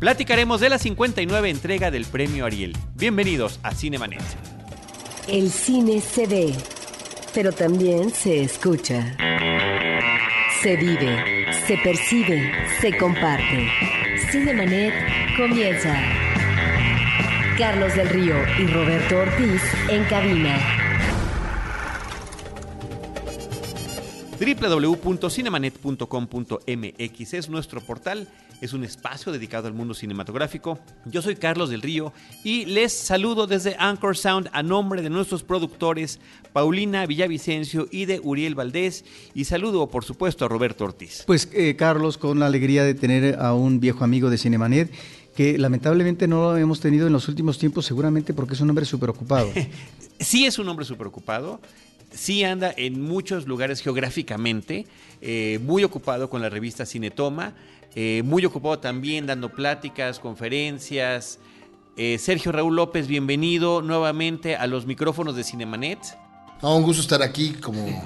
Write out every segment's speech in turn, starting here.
platicaremos de la 59 entrega del premio Ariel. Bienvenidos a Cinemanet. El cine se ve, pero también se escucha. Se vive, se percibe, se comparte. Cinemanet comienza. Carlos del Río y Roberto Ortiz en cabina. www.cinemanet.com.mx es nuestro portal, es un espacio dedicado al mundo cinematográfico. Yo soy Carlos del Río y les saludo desde Anchor Sound a nombre de nuestros productores Paulina Villavicencio y de Uriel Valdés y saludo por supuesto a Roberto Ortiz. Pues eh, Carlos, con la alegría de tener a un viejo amigo de Cinemanet que lamentablemente no lo hemos tenido en los últimos tiempos, seguramente porque es un hombre súper ocupado. sí es un hombre súper ocupado, sí anda en muchos lugares geográficamente, eh, muy ocupado con la revista Cinetoma, eh, muy ocupado también dando pláticas, conferencias. Eh, Sergio Raúl López, bienvenido nuevamente a los micrófonos de Cinemanet. Un gusto estar aquí como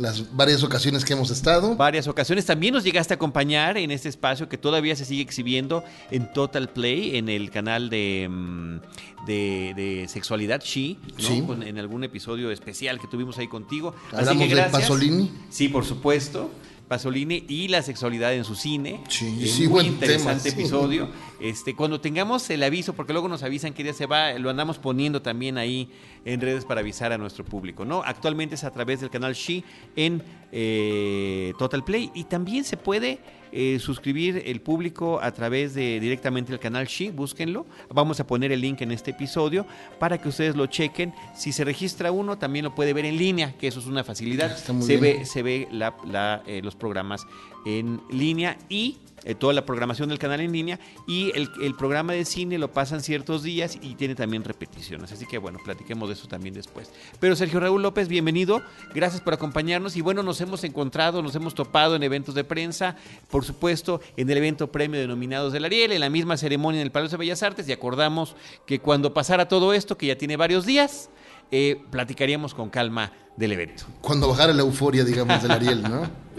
las varias ocasiones que hemos estado. Varias ocasiones. También nos llegaste a acompañar en este espacio que todavía se sigue exhibiendo en Total Play, en el canal de, mm, de, de Sexualidad She, ¿no? Sí. Con- en algún episodio especial que tuvimos ahí contigo. Hablamos de. Pasolini. Sí, por supuesto. Pasolini y la sexualidad en su cine. Sí, sí, muy buen interesante tema, sí. Este, cuando tengamos el aviso, porque luego nos avisan que ya se va, lo andamos poniendo también ahí en redes para avisar a nuestro público, ¿no? Actualmente es a través del canal She en eh, Total Play y también se puede eh, suscribir el público a través de directamente el canal She, búsquenlo. Vamos a poner el link en este episodio para que ustedes lo chequen. Si se registra uno, también lo puede ver en línea, que eso es una facilidad. Se bien. ve se ve la- la, eh, los programas en línea y eh, toda la programación del canal en línea y el, el programa de cine lo pasan ciertos días y tiene también repeticiones. Así que bueno, platiquemos de eso también después. Pero Sergio Raúl López, bienvenido. Gracias por acompañarnos y bueno, nos hemos encontrado, nos hemos topado en eventos de prensa, por supuesto, en el evento Premio de Nominados del Ariel, en la misma ceremonia en el Palacio de Bellas Artes y acordamos que cuando pasara todo esto, que ya tiene varios días, eh, platicaríamos con calma del evento. Cuando bajara la euforia, digamos, del Ariel, ¿no?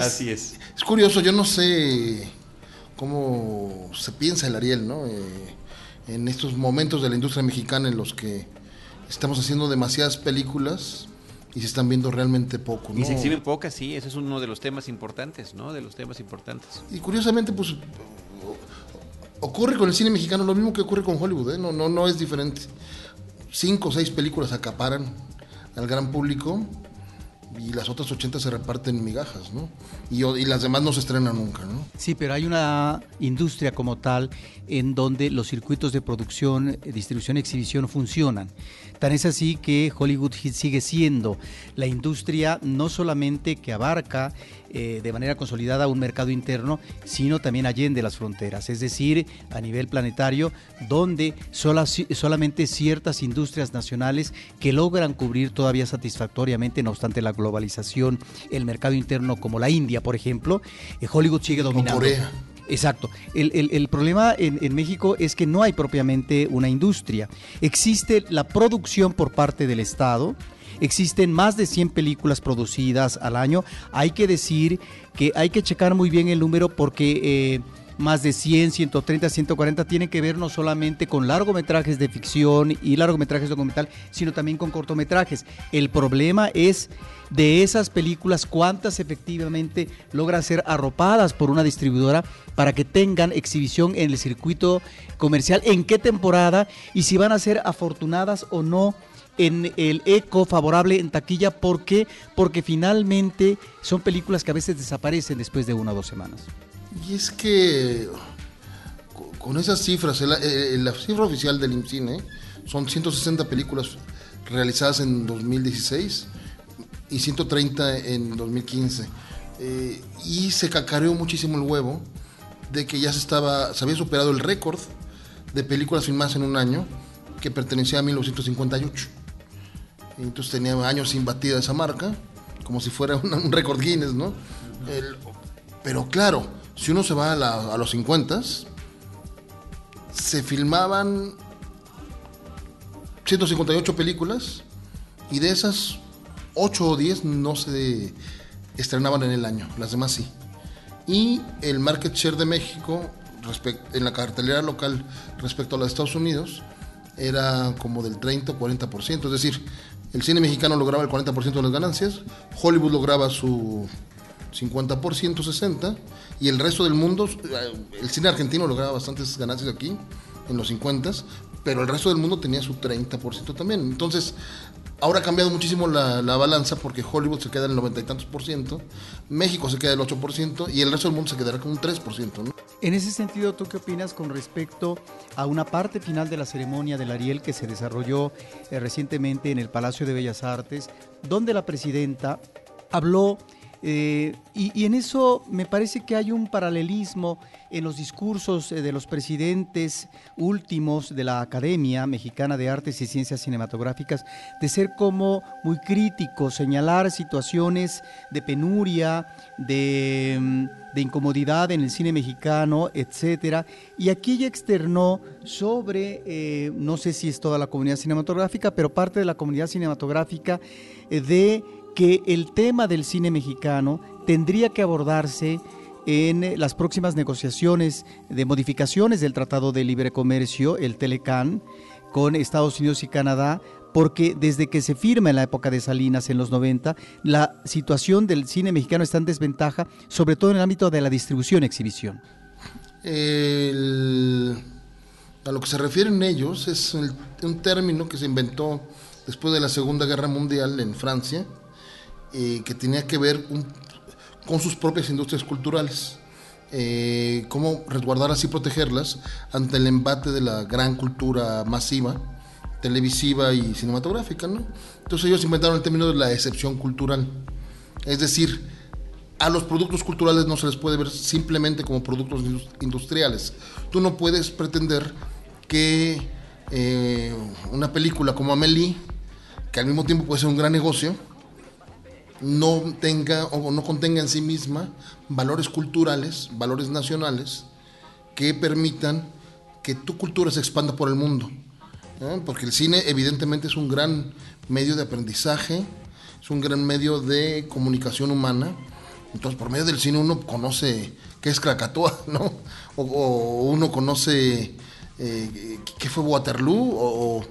Así es. Es curioso, yo no sé cómo se piensa el Ariel, ¿no? Eh, en estos momentos de la industria mexicana en los que estamos haciendo demasiadas películas y se están viendo realmente poco, ¿no? Y se exhiben pocas, sí, ese es uno de los temas importantes, ¿no? De los temas importantes. Y curiosamente, pues ocurre con el cine mexicano lo mismo que ocurre con Hollywood, ¿eh? no, no, no es diferente. Cinco o seis películas acaparan al gran público y las otras 80 se reparten migajas, ¿no? Y, las demás no se estrenan nunca, ¿no? Sí, pero hay una industria como tal en donde los circuitos de producción, eh, distribución exhibición funcionan. Tan es así que Hollywood sigue siendo la industria no solamente que abarca eh, de manera consolidada un mercado interno, sino también allende las fronteras, es decir, a nivel planetario, donde sola- solamente ciertas industrias nacionales que logran cubrir todavía satisfactoriamente, no obstante la globalización, el mercado interno como la India, por ejemplo, eh, Hollywood sigue dominando. Corea. Exacto. El, el- el problema en, en México es que no hay propiamente una industria. Existe la producción por parte del Estado. Existen más de 100 películas producidas al año. Hay que decir que hay que checar muy bien el número porque eh, más de 100, 130, 140 tienen que ver no solamente con largometrajes de ficción y largometrajes documental, sino también con cortometrajes. El problema es de esas películas, cuántas efectivamente logran ser arropadas por una distribuidora para que tengan exhibición en el circuito comercial, en qué temporada y si van a ser afortunadas o no en el eco favorable en taquilla. ¿Por qué? Porque finalmente son películas que a veces desaparecen después de una o dos semanas. Y es que co- con esas cifras, la cifra oficial del IMCINE son 160 películas realizadas en 2016 y 130 en 2015. Eh, y se cacareó muchísimo el huevo de que ya se estaba, se había superado el récord de películas filmadas en un año que pertenecía a 1958. Entonces tenía años sin batida esa marca, como si fuera una- un récord Guinness, ¿no? El- pero claro, si uno se va a, la- a los 50, se filmaban 158 películas y de esas 8 o 10 no se estrenaban en el año, las demás sí. Y el market share de México en la cartelera local respecto a los Estados Unidos era como del 30 o 40%, es decir, el cine mexicano lograba el 40% de las ganancias, Hollywood lograba su 50%, 60%, y el resto del mundo, eh, el cine argentino lograba bastantes ganancias aquí, en los 50, pero el resto del mundo tenía su 30% también. Entonces, ahora ha cambiado muchísimo la, balanza porque Hollywood se queda en el 90 y tantos por ciento, México se queda el 8 por ciento y el resto del mundo se quedará con un 3 por ciento. En ese sentido, ¿tú qué opinas con respecto a una parte final de la ceremonia del Ariel que se desarrolló eh, recientemente en el Palacio de Bellas Artes, donde la presidenta habló eh, y, en eso me parece que hay un paralelismo en los discursos eh, de los presidentes últimos de la Academia Mexicana de Artes y Ciencias Cinematográficas, de ser como muy críticos, señalar situaciones de penuria, de, mm, incomodidad en el cine mexicano, etcétera. Y aquí ella externó sobre, eh, no sé si es toda la comunidad cinematográfica, pero parte de la comunidad cinematográfica de que el tema del cine mexicano tendría que abordarse en las próximas negociaciones de modificaciones del Tratado de Libre Comercio, el Telecan, con Estados Unidos y Canadá, porque desde que se firma en la época de Salinas en los 90, la situación del cine mexicano está en desventaja, sobre todo en el ámbito de la distribución exhibición. a lo que se refieren ellos es un término que se inventó después de la Segunda Guerra Mundial en Francia, eh, que tenía que ver con sus propias industrias culturales. Eh, cómo resguardarlas y protegerlas ante el embate de la gran cultura masiva, televisiva y cinematográfica. ¿no? Entonces ellos inventaron el término de la excepción cultural. Es decir, a los productos culturales no se les puede ver simplemente como productos industriales. Tú no puedes pretender que eh, una película como Amélie, que al mismo tiempo puede ser un gran negocio, no tenga o no contenga en sí misma valores culturales, valores nacionales que permitan que tu cultura se expanda por el mundo. Porque el cine evidentemente es un gran medio de aprendizaje, es un gran medio de comunicación humana. Entonces por medio del cine uno conoce qué es Krakatoa, ¿no? O, uno conoce eh, qué fue Waterloo o,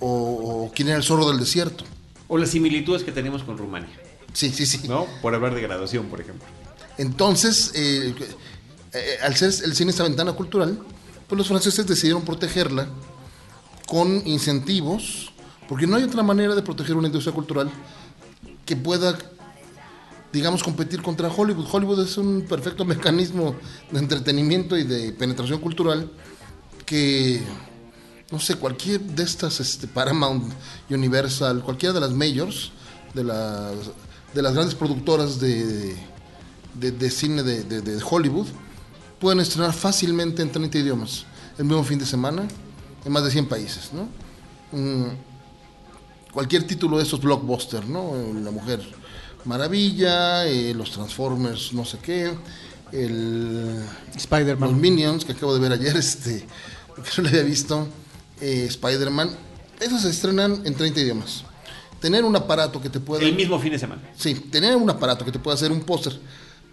o quién era el zorro del desierto. O las similitudes que tenemos con Rumania. Sí, sí, sí. ¿No? Por hablar de graduación, por ejemplo. Entonces, eh, eh, al ser el cine esta ventana cultural, pues los franceses decidieron protegerla con incentivos, porque no hay otra manera de proteger una industria cultural que pueda, digamos, competir contra Hollywood. Hollywood es un perfecto mecanismo de entretenimiento y de penetración cultural que no sé, cualquier de estas, este, Paramount, Universal, cualquiera de las majors, de las, de las grandes productoras de, de, cine de, Hollywood, pueden estrenar fácilmente en 30 idiomas el mismo fin de semana en más de 100 países, ¿no? Mm, cualquier título de estos blockbusters, ¿no? La Mujer Maravilla, eh, los Transformers, no sé qué, el... Spider-Man. Los Minions, que acabo de ver ayer, este, que no lo había visto. Eh, Spider-Man, esos se estrenan en 30 idiomas. Tener un aparato que te pueda... El mismo fin de semana. Sí, tener un aparato que te pueda hacer un póster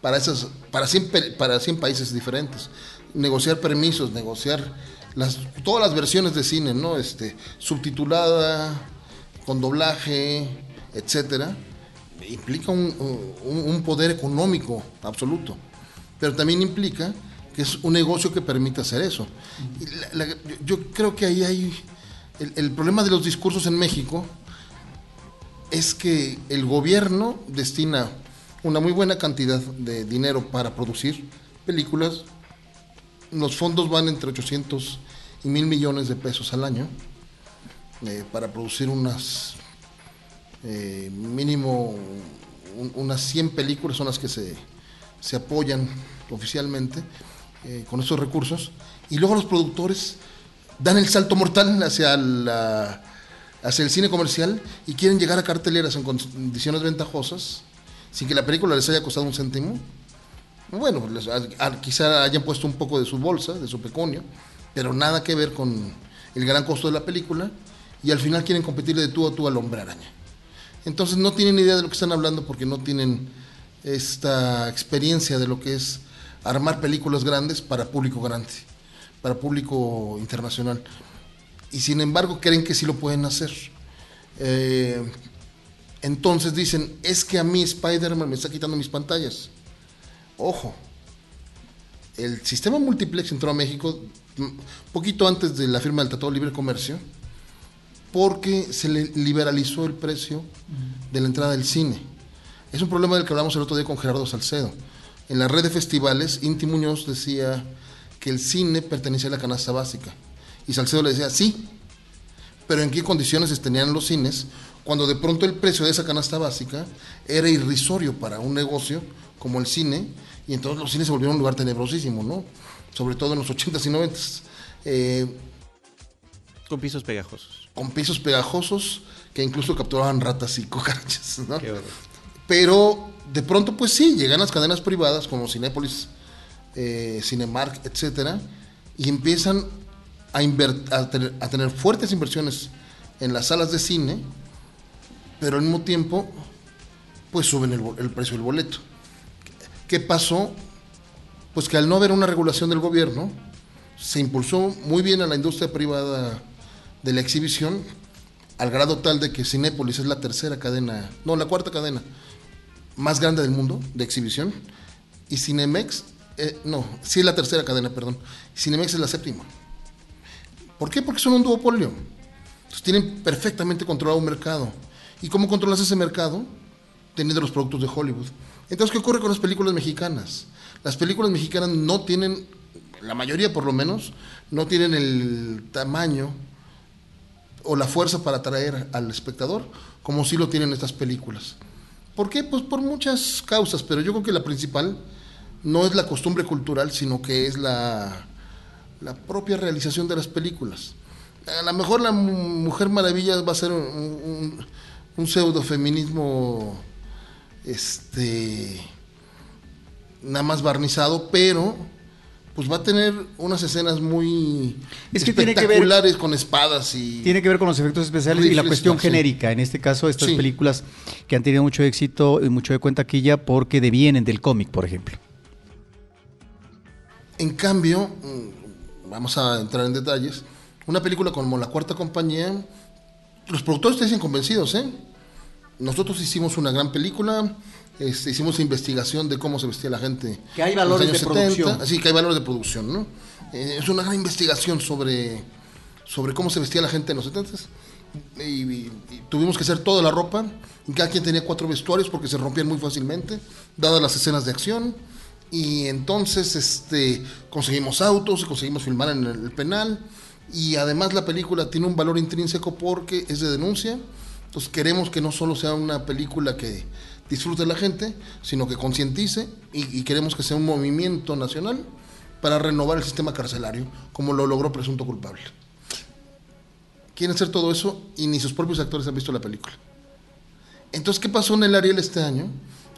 para, esas, para, 100, para 100 países diferentes. Negociar permisos, negociar las, todas las versiones de cine, ¿no? Este, subtitulada, con doblaje, etcétera, implica un, un poder económico absoluto. Pero también implica que es un negocio que permite hacer eso. yo creo que ahí hay el, problema de los discursos en México es que el gobierno destina una muy buena cantidad de dinero para producir películas. Los fondos van entre 800 y mil millones de pesos al año eh, para producir unas eh, mínimo unas 100 películas son las que se, se apoyan oficialmente eh, con esos recursos, y luego los productores dan el salto mortal hacia, la, hacia el cine comercial y quieren llegar a carteleras en condiciones ventajosas, sin que la película les haya costado un céntimo. Bueno, quizá hayan puesto un poco de su bolsa, de su peconio, pero nada que ver con el gran costo de la película, y al final quieren competir de tú a tú al hombre araña. Entonces no tienen idea de lo que están hablando porque no tienen esta experiencia de lo que es armar películas grandes para público grande, para público internacional. Y sin embargo creen que sí lo pueden hacer. Eh, entonces dicen, es que a mí Spider-Man me está quitando mis pantallas. Ojo, el sistema multiplex entró a México poquito antes de la firma del Tratado de Libre Comercio, porque se liberalizó el precio de la entrada del cine. Es un problema del que hablamos el otro día con Gerardo Salcedo. En la red de festivales, Inti Muñoz decía que el cine pertenecía a la canasta básica. Y Salcedo le decía, sí, pero ¿en qué condiciones tenían los cines cuando de pronto el precio de esa canasta básica era irrisorio para un negocio como el cine? Y entonces los cines se volvieron un lugar tenebrosísimo, ¿no? sobre todo en los 80s y 90s. Eh, con pisos pegajosos. Con pisos pegajosos que incluso capturaban ratas y cucarachas, ¿no? Pero de pronto, pues sí, llegan las cadenas privadas como Cinépolis, eh, Cinemark, etcétera, y empiezan a, a, tener, a, tener, fuertes inversiones en las salas de cine, pero al mismo tiempo, pues suben el, el precio del boleto. ¿Qué pasó? pues que al no haber una regulación del gobierno, se impulsó muy bien a la industria privada de la exhibición, al grado tal de que Cinépolis es la tercera cadena, no, la cuarta cadena más grande del mundo de exhibición, y Cinemex, eh, no, sí es la tercera cadena, perdón, Cinemex es la séptima. ¿Por qué? Porque son un duopolio. Entonces tienen perfectamente controlado un mercado. ¿Y cómo controlas ese mercado? Teniendo los productos de Hollywood. Entonces, ¿qué ocurre con las películas mexicanas? Las películas mexicanas no tienen, la mayoría por lo menos, no tienen el tamaño o la fuerza para atraer al espectador como sí lo tienen estas películas. ¿Por qué? Pues por muchas causas, pero yo creo que la principal no es la costumbre cultural, sino que es la, la propia realización de las películas. A lo mejor la Mujer Maravilla va a ser un, un, pseudo feminismo este nada más barnizado, pero pues va a tener unas escenas muy espectaculares con espadas y tiene que ver con los efectos especiales y la cuestión genérica. En este caso estas películas que han tenido mucho éxito y mucho de cuenta ya porque devienen del cómic por ejemplo. En cambio mm, vamos a entrar en detalles una película como la cuarta compañía los productores te dicen convencidos eh nosotros hicimos una gran película este, hicimos investigación de cómo se vestía la gente. Que hay valores de producción. Así que hay valores de producción, ¿no? Eh, es una gran investigación sobre, sobre cómo se vestía la gente en los 70 y, tuvimos que hacer toda la ropa. Y cada quien tenía cuatro vestuarios porque se rompían muy fácilmente, dadas las escenas de acción. Y entonces este, conseguimos autos, conseguimos filmar en el penal. Y además la película tiene un valor intrínseco porque es de denuncia. Entonces queremos que no solo sea una película que disfrute la gente, sino que concientice y, queremos que sea un movimiento nacional para renovar el sistema carcelario, como lo logró Presunto Culpable. Quieren hacer todo eso y ni sus propios actores han visto la película. Entonces, ¿qué pasó en el Ariel este año?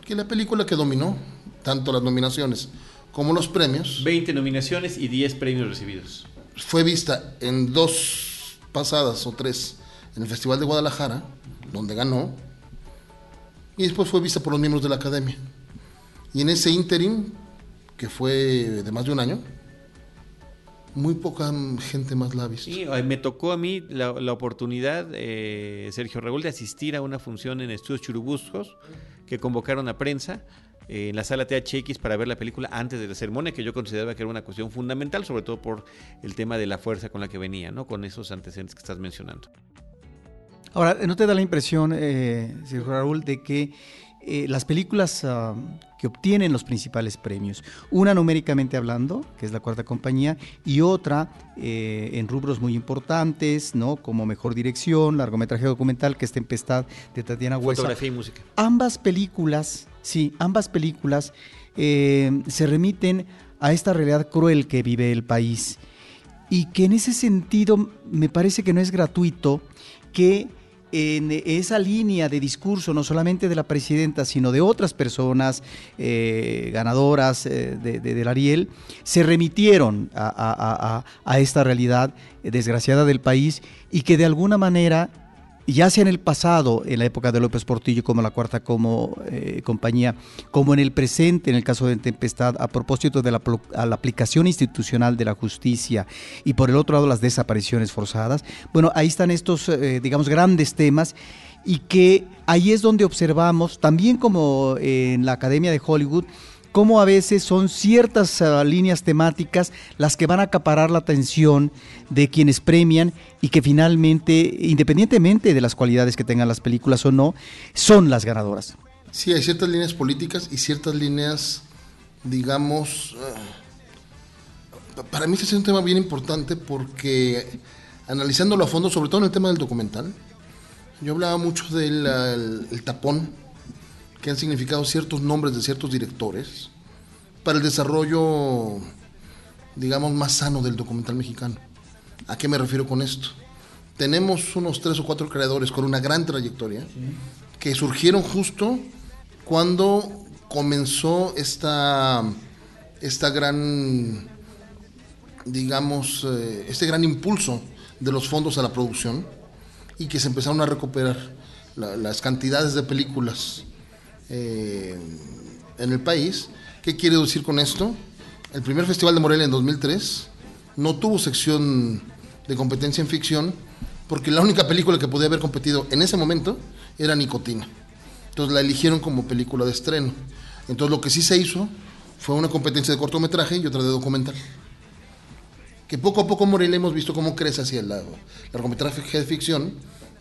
Que la película que dominó tanto las nominaciones como los premios. 20 nominaciones y 10 premios recibidos. Fue vista en dos pasadas o tres en el Festival de Guadalajara, donde ganó, y después fue vista por los miembros de la academia. Y en ese interim, que fue de más de un año, muy poca gente más la ha visto. Sí, me tocó a mí la, oportunidad, eh, Sergio Raúl, de asistir a una función en Estudios Churubuscos que convocaron a prensa eh, en la sala THX para ver la película antes de la ceremonia, que yo consideraba que era una cuestión fundamental, sobre todo por el tema de la fuerza con la que venía, ¿no? con esos antecedentes que estás mencionando. Ahora, ¿no te da la impresión, eh, Raúl, de que eh, las películas ah, que obtienen los principales premios, una numéricamente hablando, que es la cuarta compañía, y otra eh, en rubros muy importantes, ¿no? Como mejor dirección, largometraje documental, que es Tempestad de Tatiana Huesa. Fotografía y música. Ambas películas, sí, ambas películas eh, se remiten a esta realidad cruel que vive el país. Y que en ese sentido me parece que no es gratuito que en esa línea de discurso, no solamente de la presidenta, sino de otras personas eh, ganadoras eh, del Ariel, se remitieron a, esta realidad desgraciada del país y que de alguna manera ya sea en el pasado, en la época de López Portillo, como la cuarta como eh, compañía, como en el presente, en el caso de Tempestad, a propósito de la, aplicación institucional de la justicia y por el otro lado las desapariciones forzadas. Bueno, ahí están estos, eh, digamos, grandes temas y que ahí es donde observamos, también como en la Academia de Hollywood, cómo a veces son ciertas uh, líneas temáticas las que van a acaparar la atención de quienes premian y que finalmente, independientemente de las cualidades que tengan las películas o no, son las ganadoras. Sí, hay ciertas líneas políticas y ciertas líneas, digamos, uh, para mí este es un tema bien importante porque analizándolo a fondo, sobre todo en el tema del documental, yo hablaba mucho del el tapón que han significado ciertos nombres de ciertos directores para el desarrollo, digamos, más sano del documental mexicano. ¿A qué me refiero con esto? Tenemos unos tres o cuatro creadores con una gran trayectoria que surgieron justo cuando comenzó esta, esta gran, digamos, eh, este gran impulso de los fondos a la producción y que se empezaron a recuperar las cantidades de películas eh, en el país. ¿Qué quiere decir con esto? El primer Festival de Morelia en 2003 no tuvo sección de competencia en ficción porque la única película que podía haber competido en ese momento era Nicotina. Entonces la eligieron como película de estreno. Entonces lo que sí se hizo fue una competencia de cortometraje y otra de documental. Que poco a poco Morelia hemos visto cómo crece hacia el lado. largometraje de ficción,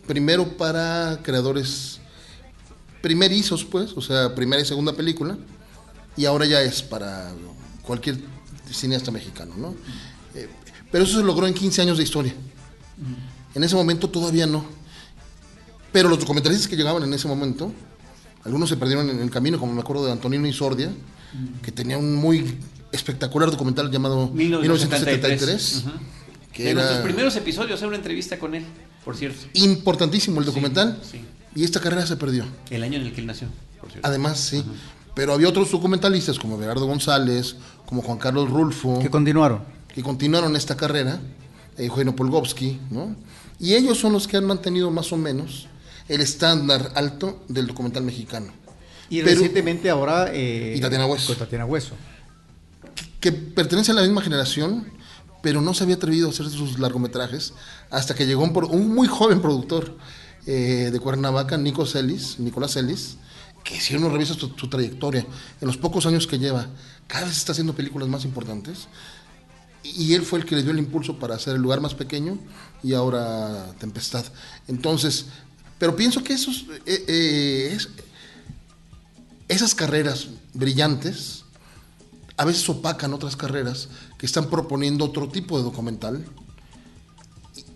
primero para creadores primerizos, pues, o sea, primera y segunda película, y ahora ya es para cualquier cineasta mexicano, ¿no? Eh, pero eso se logró en 15 años de historia. En ese momento todavía no. Pero los documentalistas que llegaban en ese momento, algunos se perdieron en el camino, como me acuerdo de Antonino Isordia, que tenía un muy espectacular documental llamado 1973. Que de nuestros primeros episodios, hay una entrevista con él, por cierto. Importantísimo el documental. sí. Y esta carrera se perdió. El año en el que él nació, por cierto. Además, sí. Pero había otros documentalistas como Gerardo González, como Juan Carlos Rulfo. Que continuaron. Que continuaron esta carrera. Eugenio Polgovsky, ¿no? Y ellos son los que han mantenido más o menos el estándar alto del documental mexicano. Y recientemente ahora... Eh, y Tatiana Hueso. Con Tatiana Hueso. Que, que, pertenece a la misma generación, pero no se había atrevido a hacer sus largometrajes hasta que llegó un, un muy joven productor eh, de Cuernavaca, Nico Celis, Nicolás Celis, que si uno revisa su, trayectoria, en los pocos años que lleva, cada vez está haciendo películas más importantes. Y él fue el que le dio el impulso para hacer el lugar más pequeño y ahora Tempestad. Entonces, pero pienso que esos, eh, eh, esas carreras brillantes a veces opacan otras carreras que están proponiendo otro tipo de documental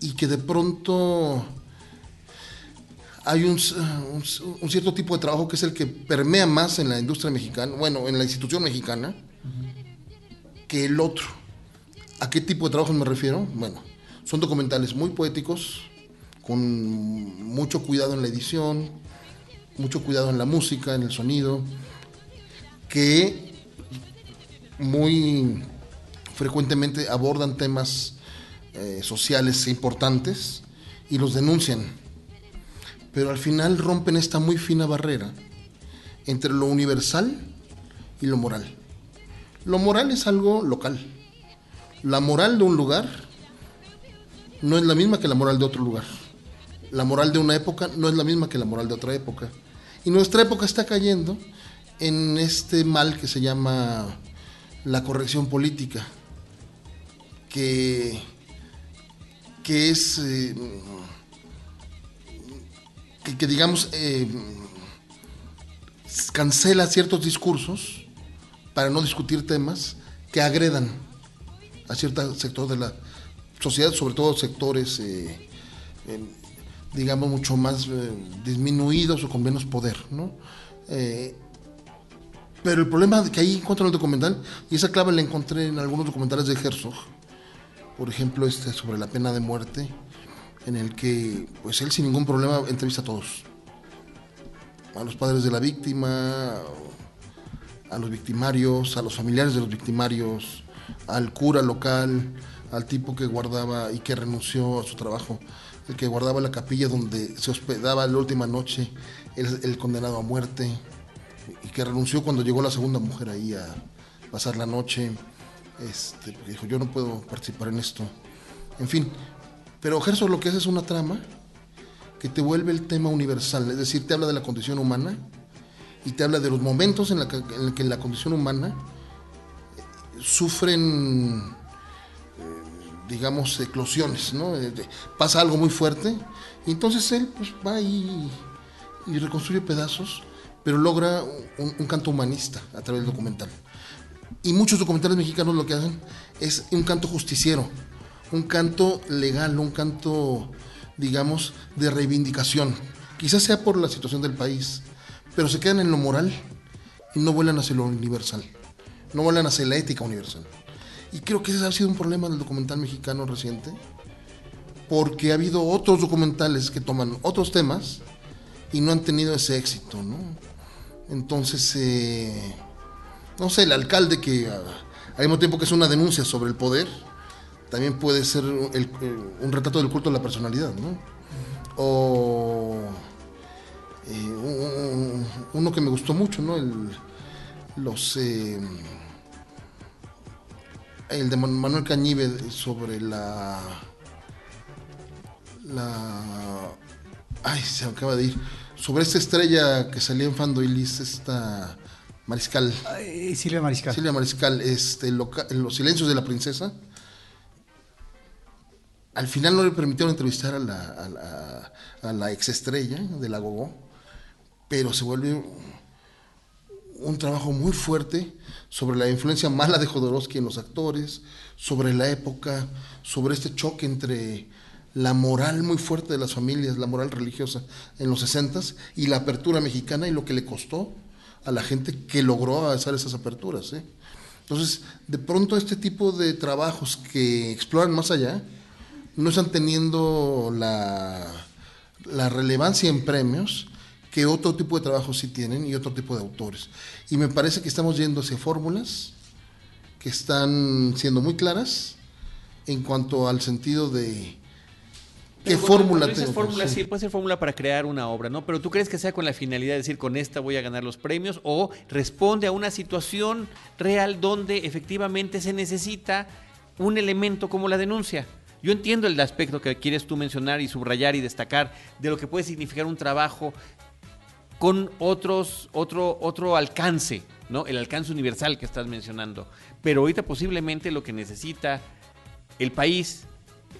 y que de pronto hay un, cierto tipo de trabajo que es el que permea más en la industria mexicana, bueno, en la institución mexicana, que el otro. ¿A qué tipo de trabajo me refiero? Bueno, son documentales muy poéticos, con mucho cuidado en la edición, mucho cuidado en la música, en el sonido, que muy frecuentemente abordan temas eh, sociales importantes y los denuncian pero al final rompen esta muy fina barrera entre lo universal y lo moral. Lo moral es algo local. La moral de un lugar no es la misma que la moral de otro lugar. La moral de una época no es la misma que la moral de otra época. Y nuestra época está cayendo en este mal que se llama la corrección política, que, que es... Eh, que, digamos, eh, cancela ciertos discursos para no discutir temas que agredan a cierto sector de la sociedad, sobre todo sectores, eh, digamos, mucho más eh, disminuidos o con menos poder, ¿no? pero el problema que ahí encuentro en el documental, y esa clave la encontré en algunos documentales de Herzog, por ejemplo, este sobre la pena de muerte, en el que pues él sin ningún problema entrevista a todos. A los padres de la víctima, a los victimarios, a los familiares de los victimarios, al cura local, al tipo que guardaba y que renunció a su trabajo el que guardaba la capilla donde se hospedaba la última noche el, condenado a muerte, y que renunció cuando llegó la segunda mujer ahí a pasar la noche, este, dijo, yo no puedo participar en esto. En fin, pero Gerso lo que hace es una trama que te vuelve el tema universal, es decir, te habla de la condición humana y te habla de los momentos en, la que, la condición humana sufren, eh, digamos, eclosiones, ¿no? Eh, pasa algo muy fuerte y entonces él pues, va y, y reconstruye pedazos, pero logra un canto humanista a través del documental. Y muchos documentales mexicanos lo que hacen es un canto justiciero, un canto legal, un canto, digamos, de reivindicación. Quizás sea por la situación del país, pero se quedan en lo moral y no vuelan hacia lo universal, no vuelan hacia la ética universal. Y creo que ese ha sido un problema del documental mexicano reciente, porque ha habido otros documentales que toman otros temas y no han tenido ese éxito, ¿no? Entonces, eh, no sé, el alcalde que ah, al mismo tiempo que es una denuncia sobre el poder, también puede ser el- un retrato del culto de la personalidad, ¿no? O eh, un- un- uno que me gustó mucho, ¿no? El, los eh, el de Man- Manuel Cañive sobre la la ay se acaba de ir sobre esta estrella que salía en Fandoilis esta Mariscal Ay, Silvia Mariscal. Silvia Mariscal, este, loca- Los silencios de la princesa. Al final no le permitieron entrevistar a la, a la, exestrella de la Gogó, pero se vuelve un trabajo muy fuerte sobre la influencia mala de Jodorowsky en los actores, sobre la época, sobre este choque entre la moral muy fuerte de las familias, la moral religiosa en los 60 y la apertura mexicana y lo que le costó a la gente que logró hacer esas aperturas. ¿eh? Entonces, de pronto este tipo de trabajos que exploran más allá no están teniendo la, la relevancia en premios que otro tipo de trabajos sí tienen y otro tipo de autores. Y me parece que estamos yendo hacia fórmulas que están siendo muy claras en cuanto al sentido de qué Pero fórmula dices tengo. fórmula, Sí. sí, puede ser fórmula para crear una obra, ¿no? Pero tú crees que sea con la finalidad de decir con esta voy a ganar los premios o responde a una situación real donde efectivamente se necesita un elemento como la denuncia. Yo entiendo el aspecto que quieres tú mencionar y subrayar y destacar de lo que puede significar un trabajo con otros, otro, otro alcance, ¿no? El alcance universal que estás mencionando. Pero ahorita posiblemente lo que necesita el país,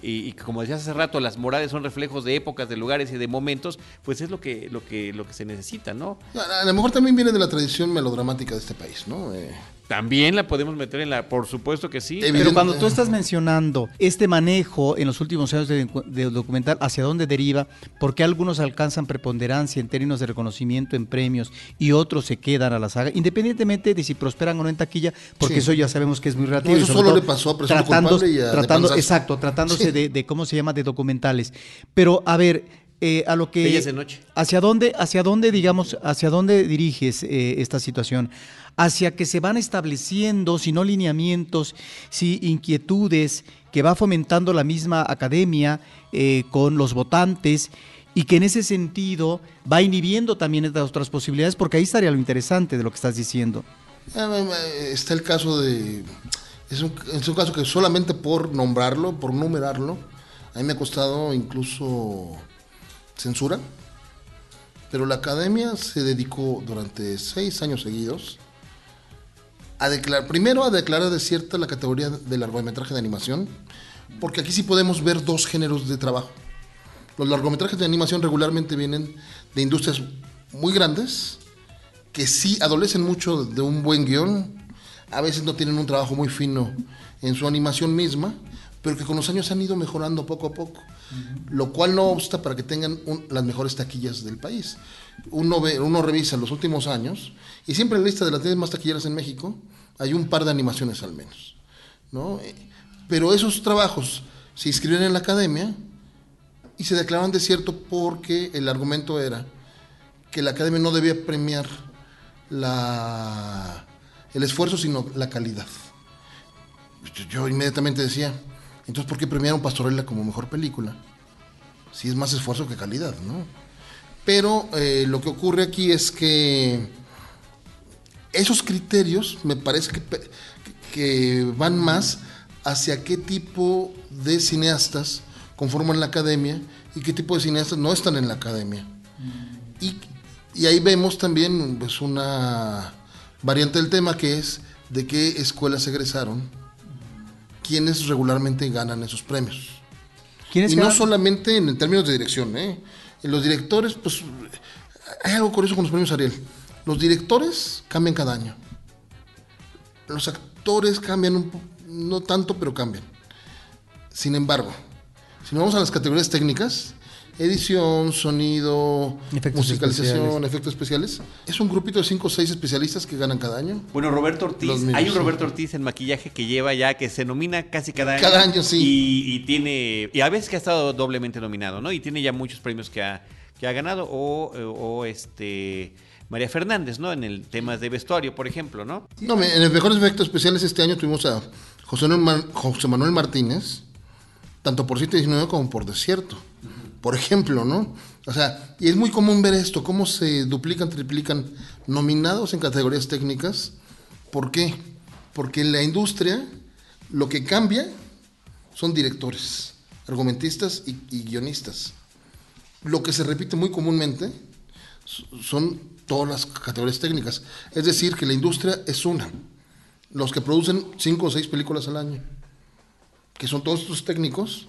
y, como decías hace rato, las morales son reflejos de épocas, de lugares y de momentos, pues es lo que, lo que, lo que se necesita, ¿no? A, a lo mejor también viene de la tradición melodramática de este país, ¿no? Eh, También la podemos meter en la, por supuesto que sí. Pero cuando tú estás mencionando este manejo en los últimos años del del documental, ¿hacia dónde deriva? ¿Por qué algunos alcanzan preponderancia en términos de reconocimiento en premios y otros se quedan a la saga? Independientemente de si prosperan o no en taquilla, porque Sí. eso ya sabemos que es muy relativo. No, eso solo todo le pasó a Presunto tratando, Culpable y a De tratando. Exacto, tratándose Sí. de, de, ¿cómo se llama?, de documentales. Pero, a ver, eh, a lo que... De noche. ¿Hacia dónde, hacia dónde, digamos, hacia dónde diriges eh, esta situación? Hacia que se van estableciendo, si no lineamientos, si inquietudes que va fomentando la misma academia eh, con los votantes y que en ese sentido va inhibiendo también estas otras posibilidades, porque ahí estaría lo interesante de lo que estás diciendo. Eh, Está el caso de. Es un, es un caso que solamente por nombrarlo, por numerarlo, a mí me ha costado incluso censura. Pero la academia se dedicó durante seis años seguidos a declarar, primero a declarar desierta la categoría del largometraje de animación, porque aquí sí podemos ver dos géneros de trabajo. Los largometrajes de animación regularmente vienen de industrias muy grandes, que sí adolecen mucho de un buen guion, a veces no tienen un trabajo muy fino en su animación misma, pero que con los años han ido mejorando poco a poco, lo cual no obsta para que tengan un- las mejores taquillas del país. Uno, ve, uno revisa los últimos años y siempre en la lista de las 10 más taquilleras en México hay un par de animaciones al menos. ¿no? Eh, Pero esos trabajos se inscribieron en la academia y se declararon desierto porque el argumento era que la academia no debía premiar la, el esfuerzo, sino la calidad. Yo, inmediatamente decía, entonces, ¿por qué premiaron Pastorela como mejor película? sí es más esfuerzo que calidad, ¿no? Pero eh, lo que ocurre aquí es que esos criterios me parece que, que van más hacia qué tipo de cineastas conforman la academia y qué tipo de cineastas no están en la academia. Y, y ahí vemos también pues, una variante del tema que es de qué escuelas egresaron, quienes regularmente ganan esos premios. ¿Quiénes y no solamente en términos de dirección, ¿eh? En los directores, pues hay algo curioso con los premios Ariel. Los directores cambian cada año. Los actores cambian un po- no tanto, pero cambian. Sin embargo, si nos vamos a las categorías técnicas, edición, sonido, Efectos musicalización, especiales. efectos especiales, es un grupito de 5 o 6 especialistas que ganan cada año. Bueno, Roberto Ortiz, mismos, hay un. Roberto Ortiz en maquillaje que lleva ya, que se nomina casi cada año. Cada año, sí. Y, y tiene, y a veces que ha estado doblemente nominado, ¿no? Y tiene ya muchos premios que ha, que ha ganado. O, o este María Fernández, ¿no? En el tema de vestuario, por ejemplo, ¿no? No, en los mejores efectos especiales este año tuvimos a José Manuel, Mar- José Manuel Martínez, tanto por 719 como por Desierto, por ejemplo, ¿no? O sea, y es muy común ver esto, cómo se duplican, triplican nominados en categorías técnicas. ¿Por qué? Porque en la industria lo que cambia son directores, argumentistas y, y guionistas. Lo que se repite muy comúnmente son todas las categorías técnicas. Es decir, que la industria es una. Los que producen cinco o seis películas al año, que son todos estos técnicos,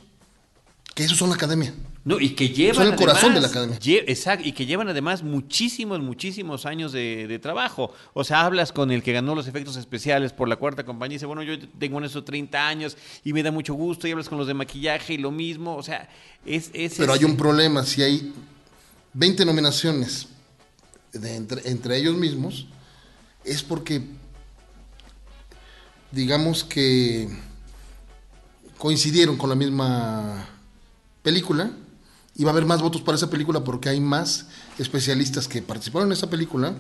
que esos son la academia. No, y que llevan. Son el corazón de la academia. lle- exacto, y que llevan además muchísimos, muchísimos años de, de trabajo. O sea, hablas con el que ganó los efectos especiales por la cuarta compañía y dice, bueno, yo tengo en eso 30 años y me da mucho gusto. Y hablas con los de maquillaje y lo mismo. O sea, es. es Pero hay ese- un problema, si hay 20 nominaciones entre, entre ellos mismos, es porque, digamos que coincidieron con la misma película y va a haber más votos para esa película porque hay más especialistas que participaron en esa película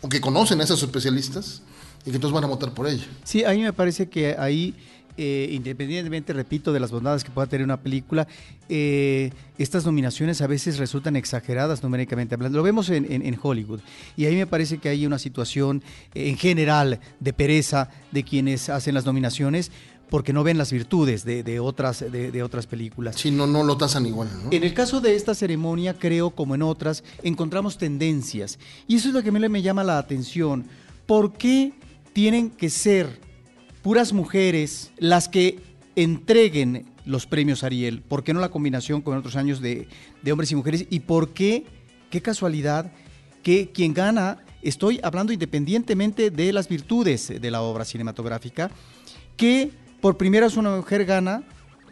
o que conocen a esos especialistas y que entonces van a votar por ella. Sí, a mí me parece que ahí, eh, independientemente, repito, de las bondades que pueda tener una película, eh, estas nominaciones a veces resultan exageradas numéricamente hablando. Lo vemos en, en- en Hollywood. Y ahí me parece que hay una situación eh, en general de pereza de quienes hacen las nominaciones porque no ven las virtudes de, de otras, de, de otras películas. Si no, no lo tasan igual. ¿no? En el caso de esta ceremonia, creo, como en otras, encontramos tendencias. Y eso es lo que a mí me llama la atención. ¿Por qué tienen que ser puras mujeres las que entreguen los premios Ariel? ¿Por qué no la combinación con otros años de, de hombres y mujeres? ¿Y por qué, qué casualidad, que quien gana, estoy hablando independientemente de las virtudes de la obra cinematográfica, que por primera vez una mujer gana,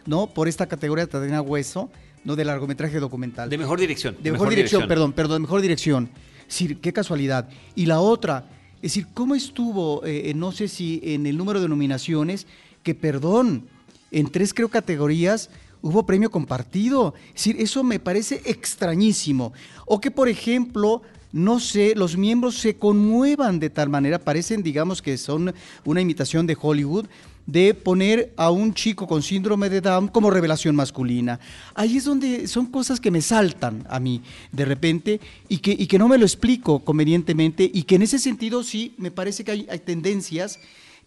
¿no? Por esta categoría de Tatiana Hueso, ¿no? De largometraje documental. De mejor dirección. De mejor, dirección, perdón, perdón, de mejor dirección. Decir, qué casualidad. Y la otra, es decir, ¿cómo estuvo, eh, eh, no sé si en el número de nominaciones, que perdón, en tres creo categorías hubo premio compartido? Es decir, eso me parece extrañísimo. O que, por ejemplo, no sé, los miembros se conmuevan de tal manera, parecen, digamos, que son una imitación de Hollywood, de poner a un chico con síndrome de Down como revelación masculina. Ahí es donde son cosas que me saltan a mí de repente y que, y que no me lo explico convenientemente y que en ese sentido sí me parece que hay, hay tendencias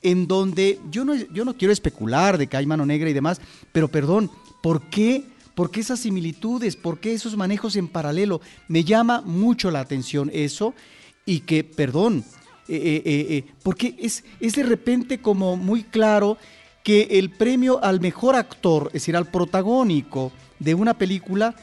en donde yo no, yo no quiero especular de que hay mano negra y demás, pero perdón, ¿por qué? ¿Por qué esas similitudes? ¿Por qué esos manejos en paralelo? Me llama mucho la atención eso y que, perdón, eh, eh, eh, porque es, es de repente como muy claro que el premio al mejor actor, es decir, al protagónico de una película,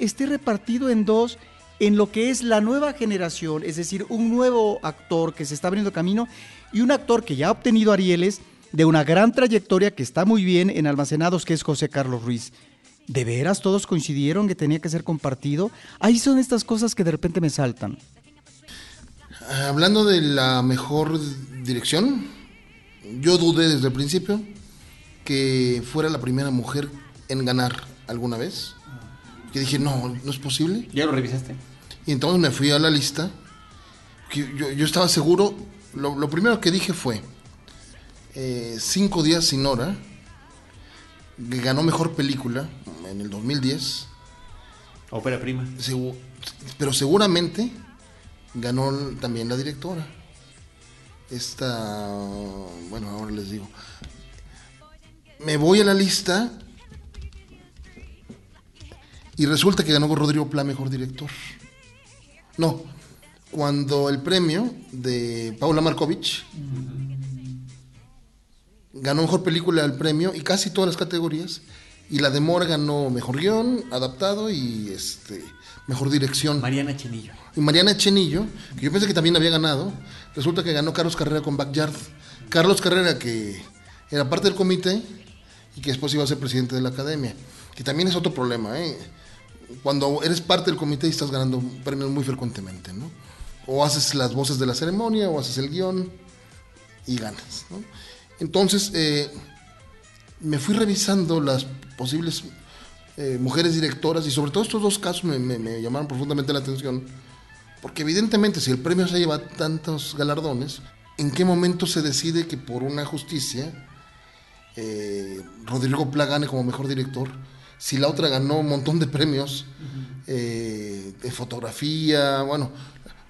esté repartido en dos en lo que es la nueva generación, es decir, un nuevo actor que se está abriendo camino y un actor que ya ha obtenido Arieles de una gran trayectoria que está muy bien en Almacenados, que es José Carlos Ruiz. ¿De veras todos coincidieron que tenía que ser compartido? Ahí son estas cosas que de repente me saltan. Hablando de la mejor dirección, yo dudé desde el principio que fuera la primera mujer en ganar alguna vez. Que dije, no, no es posible. ¿Ya lo revisaste? Y entonces me fui a la lista. Que yo, yo estaba seguro, lo, lo primero que dije fue, eh, Cinco días sin hora, que ganó mejor película en el 2010. Ópera prima. Segu- pero seguramente ganó también la directora. Esta, bueno, ahora les digo. Me voy a la lista y resulta que ganó Rodrigo Pla mejor director. No, cuando el premio de Paula Markovich ganó mejor película el premio y casi todas las categorías y la de Mora ganó mejor guion, adaptado y este mejor dirección. Mariana Chenillo. Y Mariana Chenillo, que yo pensé que también había ganado, resulta que ganó Carlos Carrera con Backyard. Carlos Carrera, que era parte del comité y que después iba a ser presidente de la academia, que también es otro problema, ¿eh? Cuando eres parte del comité y estás ganando premios muy frecuentemente, ¿no? O haces las voces de la ceremonia, o haces el guion y ganas, ¿no? Entonces, eh, me fui revisando las posibles eh, mujeres directoras y sobre todo estos dos casos me, me- me llamaron profundamente la atención porque evidentemente si el premio se lleva tantos galardones, ¿en qué momento se decide que por una justicia eh, Rodrigo Pla gane como mejor director? Si la otra ganó un montón de premios eh, de fotografía, bueno,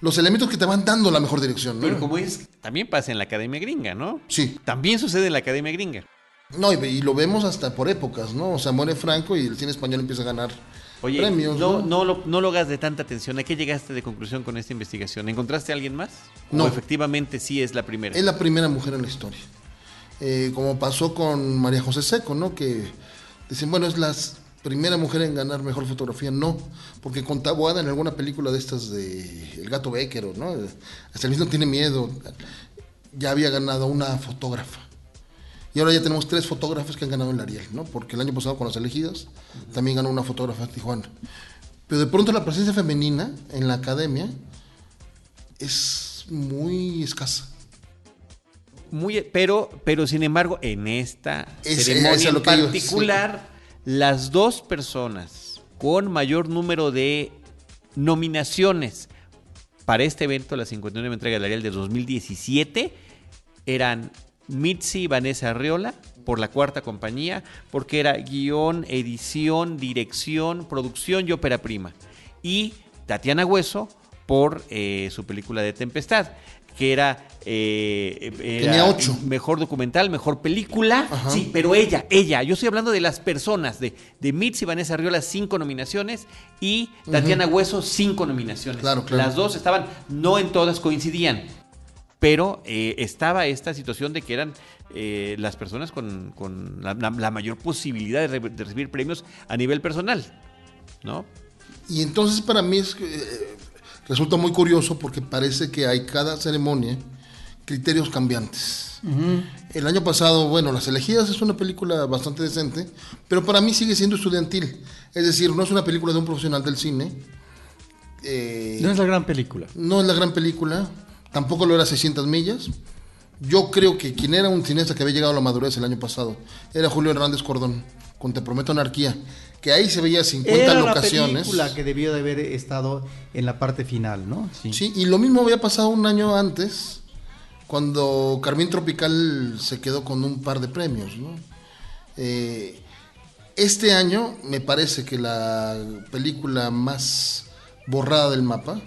los elementos que te van dando la mejor dirección, ¿no? Pero como es, también pasa en la Academia Gringa, ¿no? Sí. También sucede en la Academia Gringa. No, y, y lo vemos hasta por épocas, ¿no? O sea, muere Franco y el cine español empieza a ganar Oye, premios, no, ¿no? no, lo, no lo hagas de tanta atención. ¿A qué llegaste de conclusión con esta investigación? ¿Encontraste a alguien más? No. ¿O efectivamente sí es la primera? Es la primera mujer en la historia. Eh, como pasó con María José Seco, ¿no? Que dicen, bueno, es la primera mujer en ganar mejor fotografía. No, porque con Taboada en alguna película de estas de El gato Becker, ¿no? Hasta el mismo tiene miedo. Ya había ganado una fotógrafa. Y ahora ya tenemos tres fotógrafos que han ganado el Ariel, ¿no? Porque el año pasado con las elegidas también ganó una fotógrafa de Tijuana. Pero de pronto la presencia femenina en la academia es muy escasa. Muy, pero, pero sin embargo, en esta Es- ceremonia es a lo en que particular, las dos personas con mayor número de nominaciones para este evento, la 59 entrega del Ariel de 2017, eran Mitzi y Vanessa Arriola por la cuarta compañía, porque era guion, edición, dirección, producción y ópera prima. Y Tatiana Hueso por eh, su película de Tempestad, que era, eh, era Tenía ocho. mejor documental, mejor película. Ajá. Sí, pero ella, ella, yo estoy hablando de las personas, de, de Mitzi y Vanessa Arriola, cinco nominaciones, y Tatiana Hueso, cinco nominaciones. Claro, claro. Las dos estaban, no en todas coincidían, pero eh, estaba esta situación de que eran eh, las personas con, con la, la- la mayor posibilidad de, re- de recibir premios a nivel personal, ¿no? Y entonces para mí es, eh, resulta muy curioso porque parece que hay cada ceremonia criterios cambiantes. El año pasado, bueno, Las elegidas es una película bastante decente, pero para mí sigue siendo estudiantil. Es decir, no es una película de un profesional del cine. Eh, No es la gran película. no es la gran película, tampoco lo era 600 millas. Yo creo que quien era un cineasta que había llegado a la madurez el año pasado era Julio Hernández Cordón, con Te Prometo Anarquía, que ahí se veía 50 Era la locaciones. película que debió de haber estado en la parte final, ¿no? Sí, y lo mismo había pasado un año antes, cuando Carmín Tropical se quedó con un par de premios. ¿no? Eh, este año me parece que la película más borrada del mapa,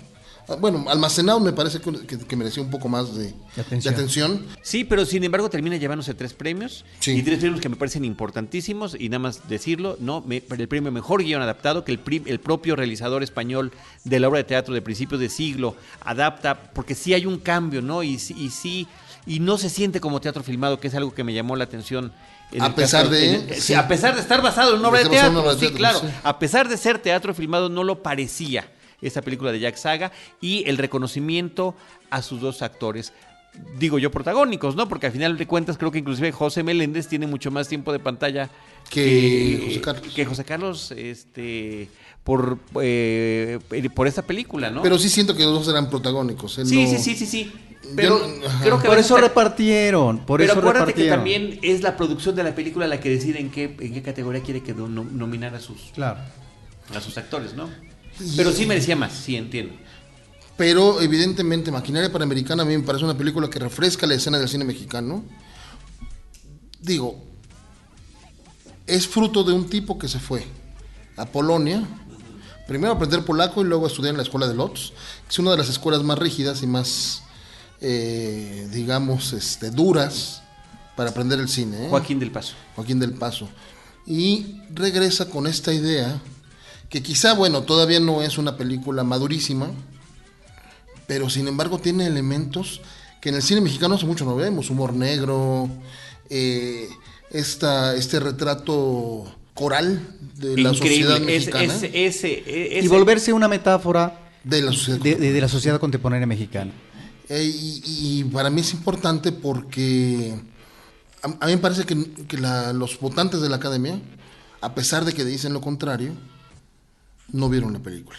bueno, almacenado me parece que, que- que merecía un poco más de, De atención. de atención. Sí, pero sin embargo termina llevándose tres premios Sí. y tres premios que me parecen importantísimos y nada más decirlo, no, me- el premio mejor guion adaptado que el, pri- el propio realizador español de la obra de teatro de principios de siglo adapta porque sí hay un cambio, ¿no? Y, sí- y sí y no se siente como teatro filmado, que es algo que me llamó la atención. en A pesar caso- de- en sí. a pesar de estar basado en una obra de teatro, una obra de sí, teatro, claro. sí. A pesar de ser teatro filmado, no lo parecía esa película de Jack Saga y el reconocimiento a sus dos actores. Digo yo protagónicos, ¿no? Porque al final de cuentas creo que inclusive José Meléndez tiene mucho más tiempo de pantalla Que José Carlos. que José Carlos, este, por, eh, por esta película, ¿no? Pero sí siento que los dos eran protagónicos. él sí, no- sí, sí, sí, sí. Pero Yo- creo que Por a eso repartieron, por pero eso acuérdate que también es la producción de la película la que decide en qué, en qué categoría quiere que no- nominar a sus, Claro. a sus actores, ¿no? Pero sí merecía más, sí entiendo. Pero evidentemente Maquinaria Panamericana a mí me parece una película que refresca la escena del cine mexicano. Digo, es fruto de un tipo que se fue a Polonia primero aprender polaco y luego estudiar en la escuela de Lodz, que es una de las escuelas más rígidas y más, eh, digamos, este, duras para aprender el cine. ¿eh? Joaquín del Paso. Joaquín del Paso. Y regresa con esta idea, que quizá, bueno, todavía no es una película madurísima, pero sin embargo tiene elementos que en el cine mexicano hace mucho no vemos, humor negro, eh, esta, este retrato coral de la sociedad Increíble. Mexicana. ese- ese- Y volverse una metáfora de la sociedad de, de- de la sociedad contemporánea mexicana. Eh, y, y para mí es importante porque a, a mí me parece que, que la- los votantes de la academia, a pesar de que dicen lo contrario, no vieron la película.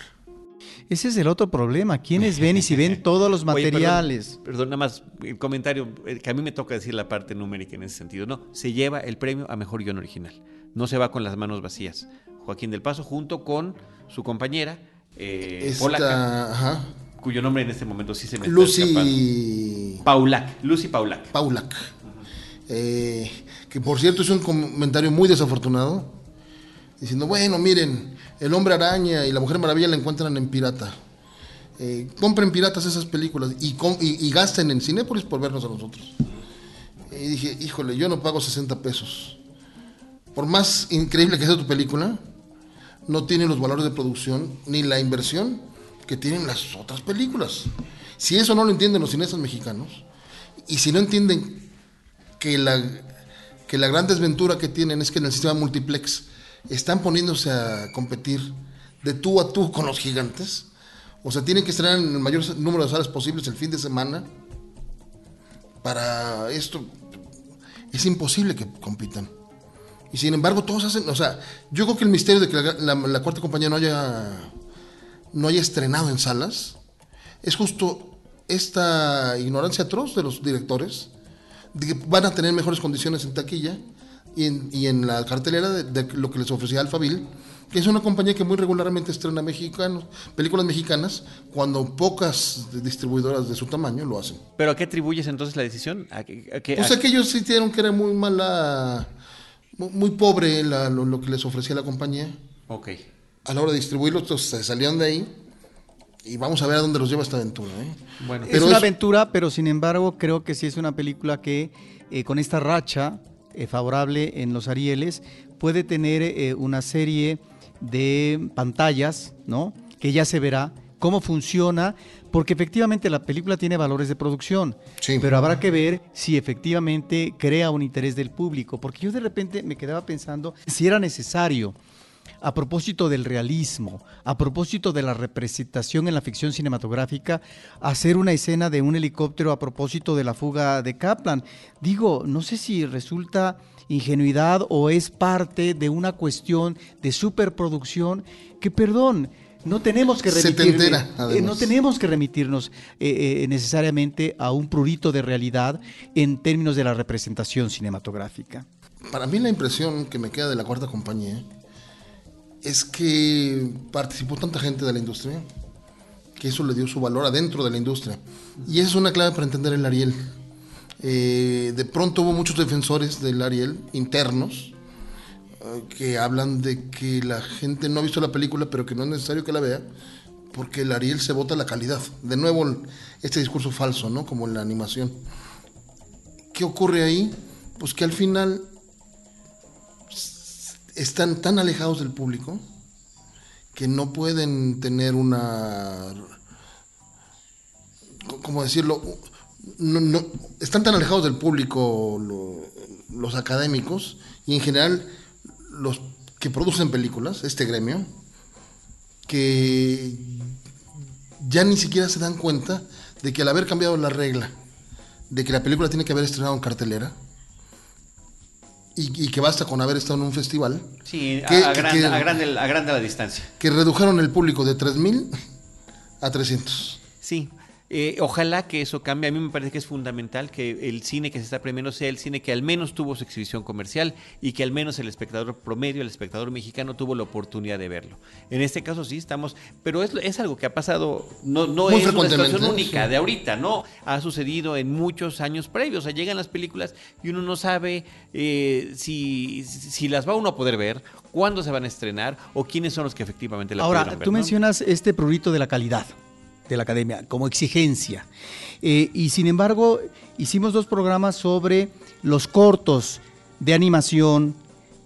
Ese es el otro problema. ¿Quiénes ven y si ven todos los Oye, perdón, materiales? perdón, nada más el comentario, eh, que a mí me toca decir la parte numérica en ese sentido. No, se lleva el premio a mejor guion original. No se va con las manos vacías. Joaquín del Paso, junto con su compañera, eh, Esta, polaca, ajá, cuyo nombre en este momento sí se me está escapando. Lucy Paulac, Lucy Paulac. Paulac, eh, que por cierto es un comentario muy desafortunado, diciendo, bueno, miren, el hombre araña y la mujer maravilla la encuentran en pirata. Eh, compren piratas esas películas y, y, y gasten en Cinépolis por vernos a nosotros. Y dije, híjole, yo no pago 60 pesos. Por más increíble que sea tu película, no tiene los valores de producción ni la inversión que tienen las otras películas. Si eso no lo entienden los cineastas mexicanos, y si no entienden que la, que la gran desventura que tienen es que en el sistema multiplex están poniéndose a competir de tú a tú con los gigantes, o sea, tienen que estrenar en el mayor número de salas posibles el fin de semana, para esto es imposible que compitan. Y sin embargo, todos hacen, o sea, yo creo que el misterio de que la, la- la cuarta compañía no haya, no haya estrenado en salas es justo esta ignorancia atroz de los directores, de que van a tener mejores condiciones en taquilla y en, y en la cartelera de, de lo que les ofrecía Alphaville, que es una compañía que muy regularmente estrena mexicanos, películas mexicanas, cuando pocas distribuidoras de su tamaño lo hacen. ¿Pero a qué atribuyes entonces la decisión? ¿A qué- a qué- O a- sea que ellos sintieron que era muy mala, mu- muy pobre la- lo, lo que les ofrecía la compañía Ok. a la hora de distribuirlo, entonces se salieron de ahí y vamos a ver a dónde los lleva esta aventura. ¿eh? Bueno, es una es- aventura, pero sin embargo creo que sí es una película que eh, con esta racha eh, favorable en los Arieles puede tener eh, una serie de pantallas, ¿no? Que ya se verá cómo funciona, porque efectivamente la película tiene valores de producción, Sí. pero habrá que ver si efectivamente crea un interés del público, porque yo de repente me quedaba pensando si era necesario a propósito del realismo, a propósito de la representación en la ficción cinematográfica, hacer una escena de un helicóptero a propósito de la fuga de Kaplan. Digo, no sé si resulta ingenuidad o es parte de una cuestión de superproducción que, perdón, no tenemos que remitirme- Setentera, eh, no tenemos que remitirnos eh, eh, necesariamente a un prurito de realidad en términos de la representación cinematográfica. Para mí la impresión que me queda de la cuarta compañía es que participó tanta gente de la industria que eso le dio su valor adentro de la industria. Y esa es una clave para entender el Ariel. Eh, de pronto hubo muchos defensores del Ariel internos eh, que hablan de que la gente no ha visto la película, pero que no es necesario que la vea, porque el Ariel se vota la calidad. De nuevo, este discurso falso, ¿no? Como en la animación. ¿Qué ocurre ahí? Pues que al final están tan alejados del público que no pueden tener una ¿cómo decirlo? No, no- están tan alejados del público lo- los académicos y en general los que producen películas, este gremio, que ya ni siquiera se dan cuenta de que al haber cambiado la regla de que la película tiene que haber estrenado en cartelera y, y que basta con haber estado en un festival, Sí, ¿Qué- a- qué- agranda, qué- agranda- agranda la distancia. que redujeron el público de 3.000 a 300. Sí, Eh, ojalá que eso cambie. A mí me parece que es fundamental que el cine que se está premiando sea el cine que al menos tuvo su exhibición comercial y que al menos el espectador promedio, el espectador mexicano, tuvo la oportunidad de verlo. En este caso sí estamos, pero es, es algo que ha pasado, no, no Muy es una situación única sí. de ahorita, no, ha sucedido en muchos años previos. O sea, llegan las películas y uno no sabe eh, si, si las va uno a poder ver, cuándo se van a estrenar o quiénes son los que efectivamente la Ahora, ver, tú ¿no? mencionas este prurito de la calidad de la academia como exigencia. Eh, y sin embargo, hicimos dos programas sobre los cortos de animación,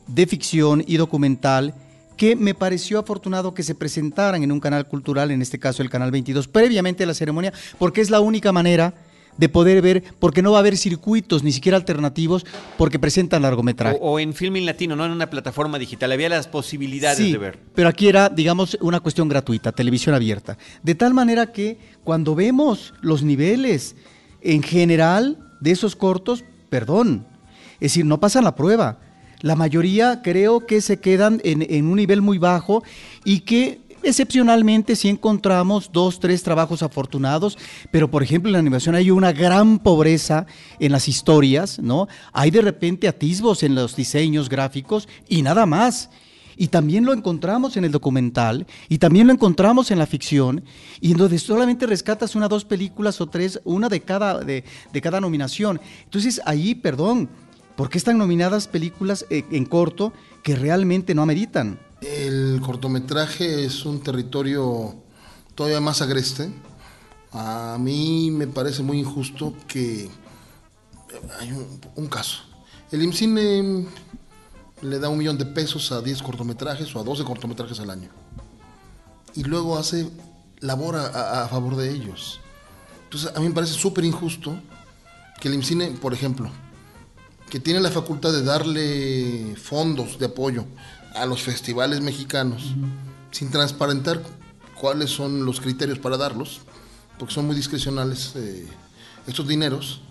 de ficción y documental que me pareció afortunado que se presentaran en un canal cultural, en este caso el canal 22, previamente a la ceremonia, porque es la única manera de poder ver, porque no va a haber circuitos ni siquiera alternativos, porque presentan largometraje. O, o en Filming Latino, no en una plataforma digital. Había las posibilidades Sí, de ver. Pero aquí era, digamos, una cuestión gratuita, televisión abierta. De tal manera que cuando vemos los niveles en general de esos cortos, perdón, es decir, no pasan la prueba. La mayoría creo que se quedan en, en un nivel muy bajo y que excepcionalmente sí encontramos dos, tres trabajos afortunados, pero por ejemplo en la animación hay una gran pobreza en las historias, ¿no? Hay de repente atisbos en los diseños gráficos y nada más. Y también lo encontramos en el documental, y también lo encontramos en la ficción, y en donde solamente rescatas una, dos películas o tres, una de cada, de, de cada nominación. Entonces ahí, perdón, ¿por qué están nominadas películas eh, en corto que realmente no ameritan? El cortometraje es un territorio todavía más agreste. A mí me parece muy injusto que hay un, caso. El IMCINE le da un millón de pesos a 10 cortometrajes o a 12 cortometrajes al año. Y luego hace labor a favor de ellos. Entonces a mí me parece súper injusto que el IMCINE, por ejemplo, que tiene la facultad de darle fondos de apoyo a los festivales mexicanos sin transparentar cuáles son los criterios para darlos, porque son muy discrecionales eh, estos dineros.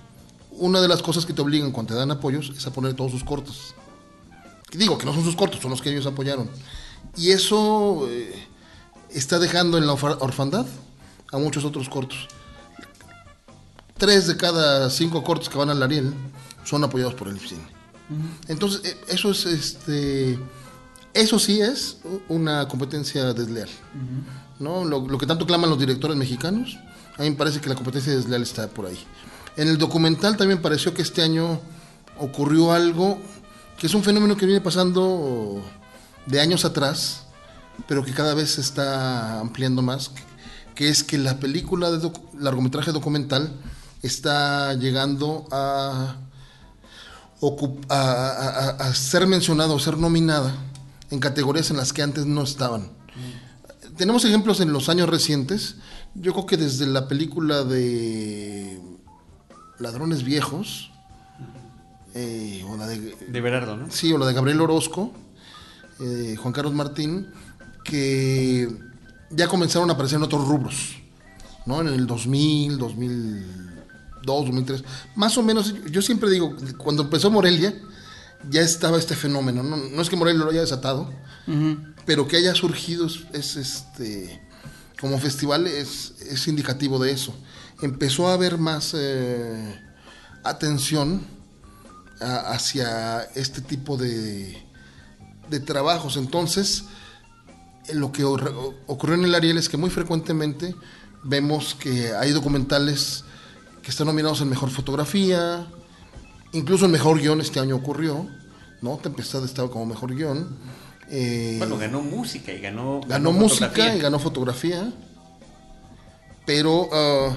Una de las cosas que te obligan cuando te dan apoyos es a poner todos sus cortos. Digo que no son sus cortos, son los que ellos apoyaron. Y eso eh, está dejando en la orfa- orfandad a muchos otros cortos. Tres de cada cinco cortos que van al Ariel son apoyados por el cine. Entonces, eh, eso es este. Eso sí es una competencia desleal. ¿no? Lo, lo que tanto claman los directores mexicanos, a mí me parece que la competencia desleal está por ahí. En el documental también pareció que este año ocurrió algo que es un fenómeno que viene pasando de años atrás, pero que cada vez se está ampliando más, que, es que la película de docu- largometraje documental está llegando a- a ser mencionada o ser nominada en categorías en las que antes no estaban. Tenemos ejemplos en los años recientes. Yo creo que desde la película de Ladrones Viejos, eh, o la de De Berardo, ¿no? Sí, o la de Gabriel Orozco, eh, Juan Carlos Martín, que ya comenzaron a aparecer en otros rubros, ¿no? En el 2000, 2002, 2003. Más o menos, yo siempre digo, cuando empezó Morelia, ya estaba este fenómeno. No, no es que Morelia lo haya desatado, pero que haya surgido es, es, este como festival es, es indicativo de eso. Empezó a haber más eh, atención a- hacia este tipo de, de trabajos. Entonces, lo que ocurrió en el Ariel es que muy frecuentemente vemos que hay documentales que están nominados en mejor fotografía, incluso en mejor guion este año ocurrió, ¿no? Tempestad estaba como mejor guion. Eh, Bueno, ganó música y ganó. ganó música fotografía. y ganó fotografía, pero ah,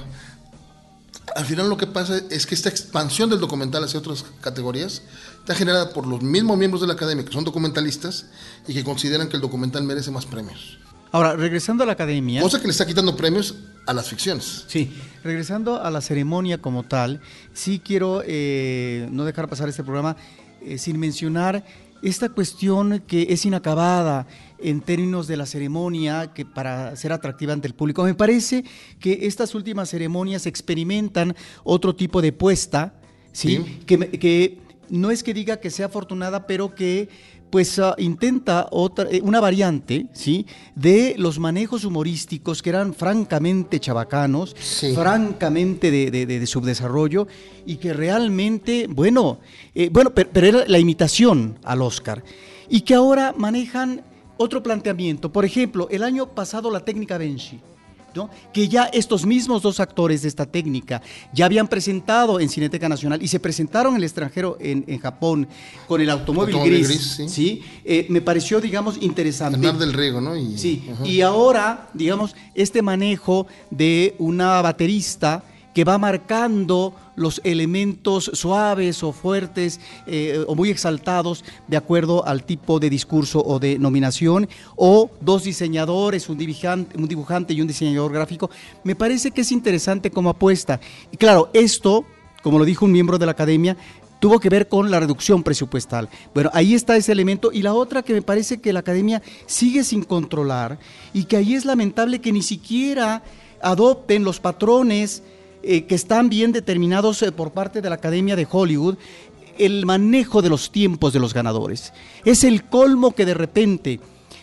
al final lo que pasa es que esta expansión del documental hacia otras categorías está generada por los mismos miembros de la academia que son documentalistas y que consideran que el documental merece más premios. Ahora, regresando a la academia. Cosa que le está quitando premios a las ficciones. Sí, regresando a la ceremonia como tal, sí quiero eh, no dejar pasar este programa eh, sin mencionar esta cuestión que es inacabada en términos de la ceremonia que para ser atractiva ante el público. Me parece que estas últimas ceremonias experimentan otro tipo de puesta, ¿sí? Sí. Que, que no es que diga que sea afortunada, pero que pues ah, intenta otra, eh, una variante, ¿sí? De los manejos humorísticos que eran francamente chabacanos, Sí. francamente de, de- de- de subdesarrollo y que realmente, bueno, eh, bueno, pero, pero era la imitación al Oscar. Y que ahora manejan otro planteamiento. Por ejemplo, el año pasado la técnica Benshi. ¿No? que ya estos mismos dos actores de esta técnica ya habían presentado en Cineteca Nacional y se presentaron en el extranjero en, en Japón con el automóvil, Automóvil gris, gris, sí. ¿sí? Eh, me pareció, digamos, interesante. Del riego, ¿no? Y, Sí, ajá. y ahora, digamos, este manejo de una baterista que va marcando los elementos suaves o fuertes eh, o muy exaltados de acuerdo al tipo de discurso o de nominación, o dos diseñadores, un dibujante, un dibujante y un diseñador gráfico, me parece que es interesante como apuesta. Y claro, esto, como lo dijo un miembro de la academia, tuvo que ver con la reducción presupuestal. Bueno, ahí está ese elemento. Y la otra que me parece que la academia sigue sin controlar y que ahí es lamentable que ni siquiera adopten los patrones eh, que están bien determinados eh, por parte de la Academia de Hollywood el manejo de los tiempos de los ganadores. Es el colmo que de repente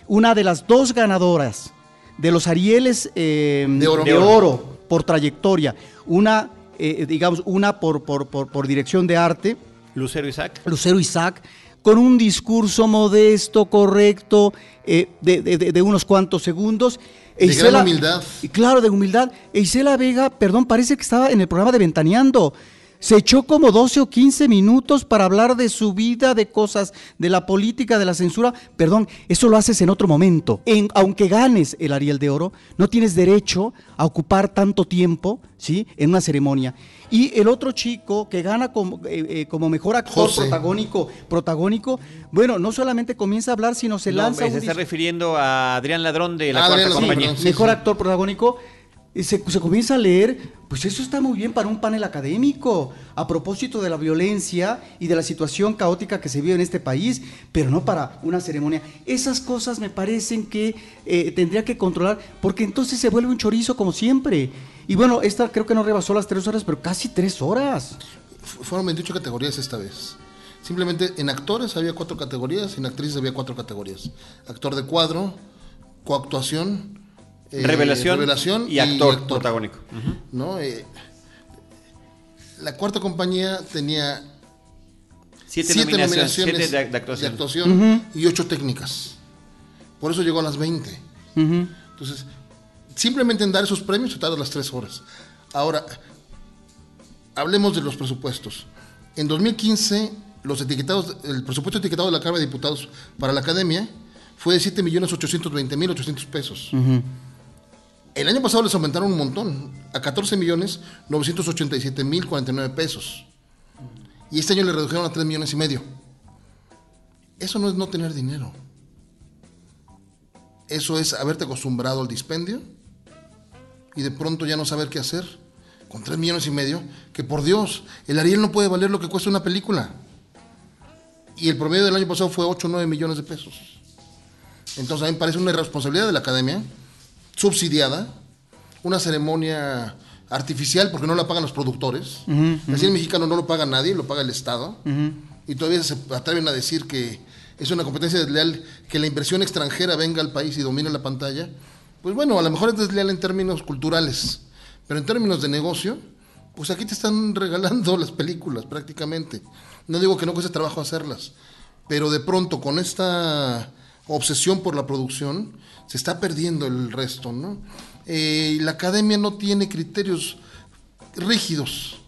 una de las dos ganadoras de los Arieles eh, De oro. de oro por trayectoria, una, digamos, una por, por, por, por dirección de arte, Lucero Isaac. Lucero Isaac, con un discurso modesto, correcto, eh, de- de unos cuantos segundos. E De gran humildad. y Claro, de humildad. E Isela Vega, perdón, parece que estaba en el programa de Ventaneando. Se echó como 12 o 15 minutos para hablar de su vida, de cosas, de la política, de la censura. Perdón, eso lo haces en otro momento. En, aunque ganes el Ariel de Oro, no tienes derecho a ocupar tanto tiempo ¿sí? en una ceremonia. Y el otro chico que gana como, eh, eh, como mejor actor José. protagónico, protagónico, bueno, no solamente comienza a hablar, sino se No, lanza se un está refiriendo a Adrián Ladrón de la Ah, cuarta Adrián compañía. Sí, mejor sí. actor protagónico, y se, se comienza a leer, pues eso está muy bien para un panel académico, a propósito de la violencia y de la situación caótica que se vive en este país, pero no para una ceremonia. Esas cosas me parecen que eh, tendría que controlar, porque entonces se vuelve un chorizo como siempre. Y bueno, esta creo que no rebasó las tres horas, pero casi tres horas. Fu- Fueron 28 categorías esta vez. Simplemente en actores había cuatro categorías, en actrices había cuatro categorías. Actor de cuadro, coactuación, eh, Revelación, revelación y actor protagónico. Ujú. ¿no? Eh, la cuarta compañía tenía Siete, siete nominaciones, nominaciones, siete de, de actuación. actuación y ocho técnicas. Por eso llegó a las 20. Ujú. Entonces, simplemente en dar esos premios se tarda las tres horas. Ahora, hablemos de los presupuestos. En 2015, los etiquetados, el presupuesto etiquetado de la Cámara de Diputados para la Academia fue de 7.820.800 pesos. El año pasado les aumentaron un montón, a 14.987.049 pesos. Y este año le redujeron a 3 millones y medio. Eso no es no tener dinero. Eso es haberte acostumbrado al dispendio y de pronto ya no saber qué hacer con 3 millones y medio, que por Dios, el Ariel no puede valer lo que cuesta una película. Y el promedio del año pasado fue 8 o 9 millones de pesos. Entonces a mí me parece una irresponsabilidad de la academia, subsidiada, una ceremonia artificial porque no la pagan los productores. El cine mexicano no lo paga nadie, lo paga el Estado. Y todavía se atreven a decir que es una competencia desleal que la inversión extranjera venga al país y domine la pantalla. Pues bueno, a lo mejor es desleal en términos culturales, pero en términos de negocio, pues aquí te están regalando las películas prácticamente. No digo que no cueste trabajo hacerlas, pero de pronto con esta obsesión por la producción se está perdiendo el resto, ¿no? Eh, la academia no tiene criterios rígidos,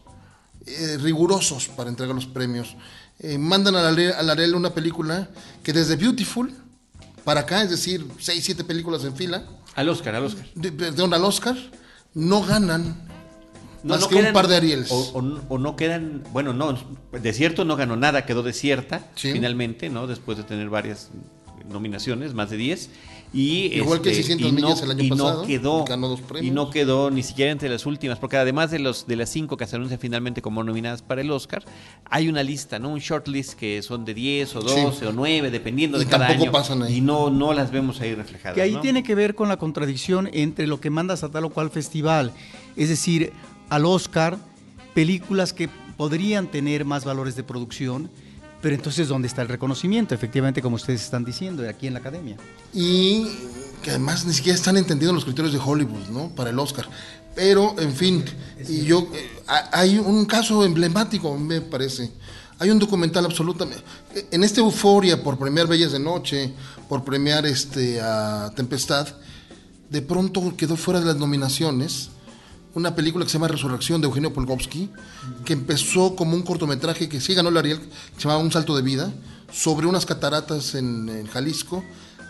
eh, rigurosos para entregar los premios. Eh, mandan a la, a la una película que desde Beautiful para acá, es decir, seis, siete películas en fila, Al Oscar, al Oscar. de, perdón, al Oscar, no ganan No, más no que un par de Arieles. O, o- o no quedan, bueno, no, desierto no ganó nada, quedó desierta Sí. finalmente, ¿no? Después de tener varias nominaciones, más de 10. Y, este, Igual que 600 y no, millas el año y no pasado, quedó, ganó dos premios. Y no quedó ni siquiera entre las últimas, porque además de los de las cinco que se anuncian finalmente como nominadas para el Oscar, hay una lista, ¿no? Un shortlist que son de 10 o Sí. 12 o 9, dependiendo Y de cada tampoco año. pasan ahí. Y no, no las vemos ahí reflejadas. Que ahí ¿no? tiene que ver con la contradicción entre lo que mandas a tal o cual festival. Es decir, al Oscar, películas que podrían tener más valores de producción, Pero entonces, ¿dónde está el reconocimiento? Efectivamente, como ustedes están diciendo, aquí en la academia. Y que además ni siquiera están entendiendo los criterios de Hollywood, ¿no? Para el Oscar. Pero, en fin, y yo, eh, hay un caso emblemático, me parece. Hay un documental absolutamente. En esta euforia por premiar Bellas de Noche, por premiar este, a Tempestad, de pronto quedó fuera de las nominaciones una película que se llama Resurrección de Eugenio Polgovsky, que empezó como un cortometraje que sí ganó el Ariel, que se llamaba Un Salto de Vida, sobre unas cataratas en, en Jalisco,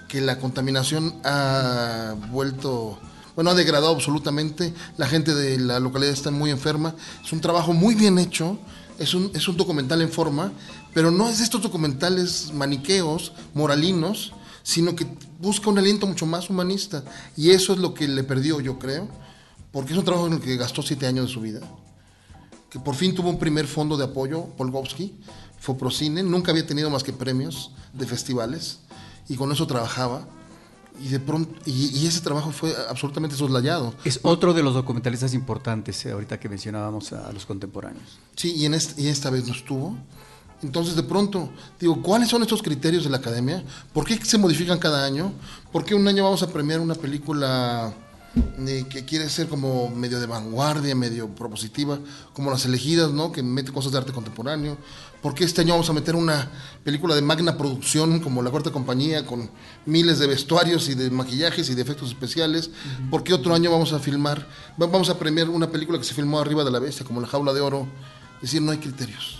que la contaminación ha vuelto, bueno, ha degradado absolutamente, la gente de la localidad está muy enferma, es un trabajo muy bien hecho, es un, es un documental en forma, pero no es de estos documentales maniqueos, moralinos, sino que busca un aliento mucho más humanista, y eso es lo que le perdió, yo creo porque es un trabajo en el que gastó siete años de su vida, que por fin tuvo un primer fondo de apoyo, Polgovsky, Foprocine, nunca había tenido más que premios de festivales, y con eso trabajaba, y de pronto, y, ese trabajo fue absolutamente soslayado. Es otro de los documentalistas importantes, eh, ahorita que mencionábamos a los contemporáneos. Sí, y, en y esta vez no estuvo. Entonces, de pronto, digo, ¿cuáles son estos criterios de la academia? ¿Por qué se modifican cada año? ¿Por qué un año vamos a premiar una película que quiere ser como medio de vanguardia, medio propositiva, como las elegidas, ¿no? Que mete cosas de arte contemporáneo. ¿Por qué este año vamos a meter una película de magna producción como La Cuarta Compañía, con miles de vestuarios y de maquillajes y de efectos especiales? ¿Por qué otro año vamos a filmar, vamos a premiar una película que se filmó arriba de la bestia, como La Jaula de Oro? Es decir, no hay criterios.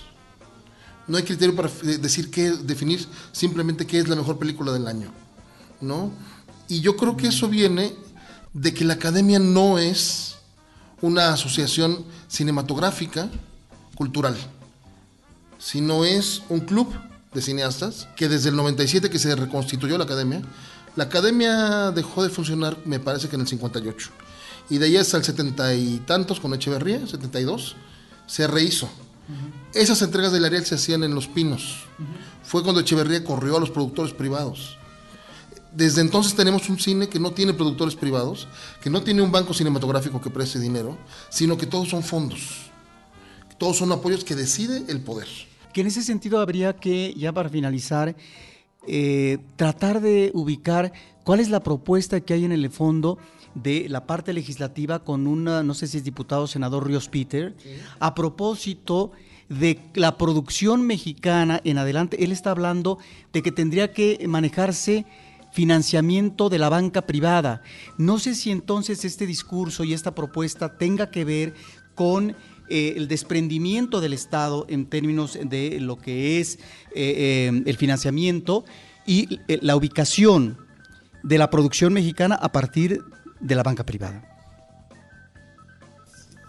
No hay criterio para decir qué, definir simplemente qué es la mejor película del año, ¿no? Y yo creo que eso viene de que la academia no es una asociación cinematográfica cultural, sino es un club de cineastas que desde el 97 que se reconstituyó la academia, la academia dejó de funcionar me parece que en el 58 y de ahí hasta el 70 y tantos con Echeverría, 72, se rehizo. Esas entregas del Ariel se hacían en Los Pinos. Fue cuando Echeverría corrió a los productores privados desde entonces tenemos un cine que no tiene productores privados, que no tiene un banco cinematográfico que preste dinero, sino que todos son fondos. Todos son apoyos que decide el poder. Que en ese sentido habría que, ya para finalizar, eh, tratar de ubicar cuál es la propuesta que hay en el fondo de la parte legislativa con una, no sé si es diputado senador Ríos Peter, a propósito de la producción mexicana en adelante. Él está hablando de que tendría que manejarse financiamiento de la banca privada. No sé si entonces este discurso y esta propuesta tenga que ver con eh, el desprendimiento del Estado en términos de lo que es eh, eh, el financiamiento y la ubicación de la producción mexicana a partir de la banca privada.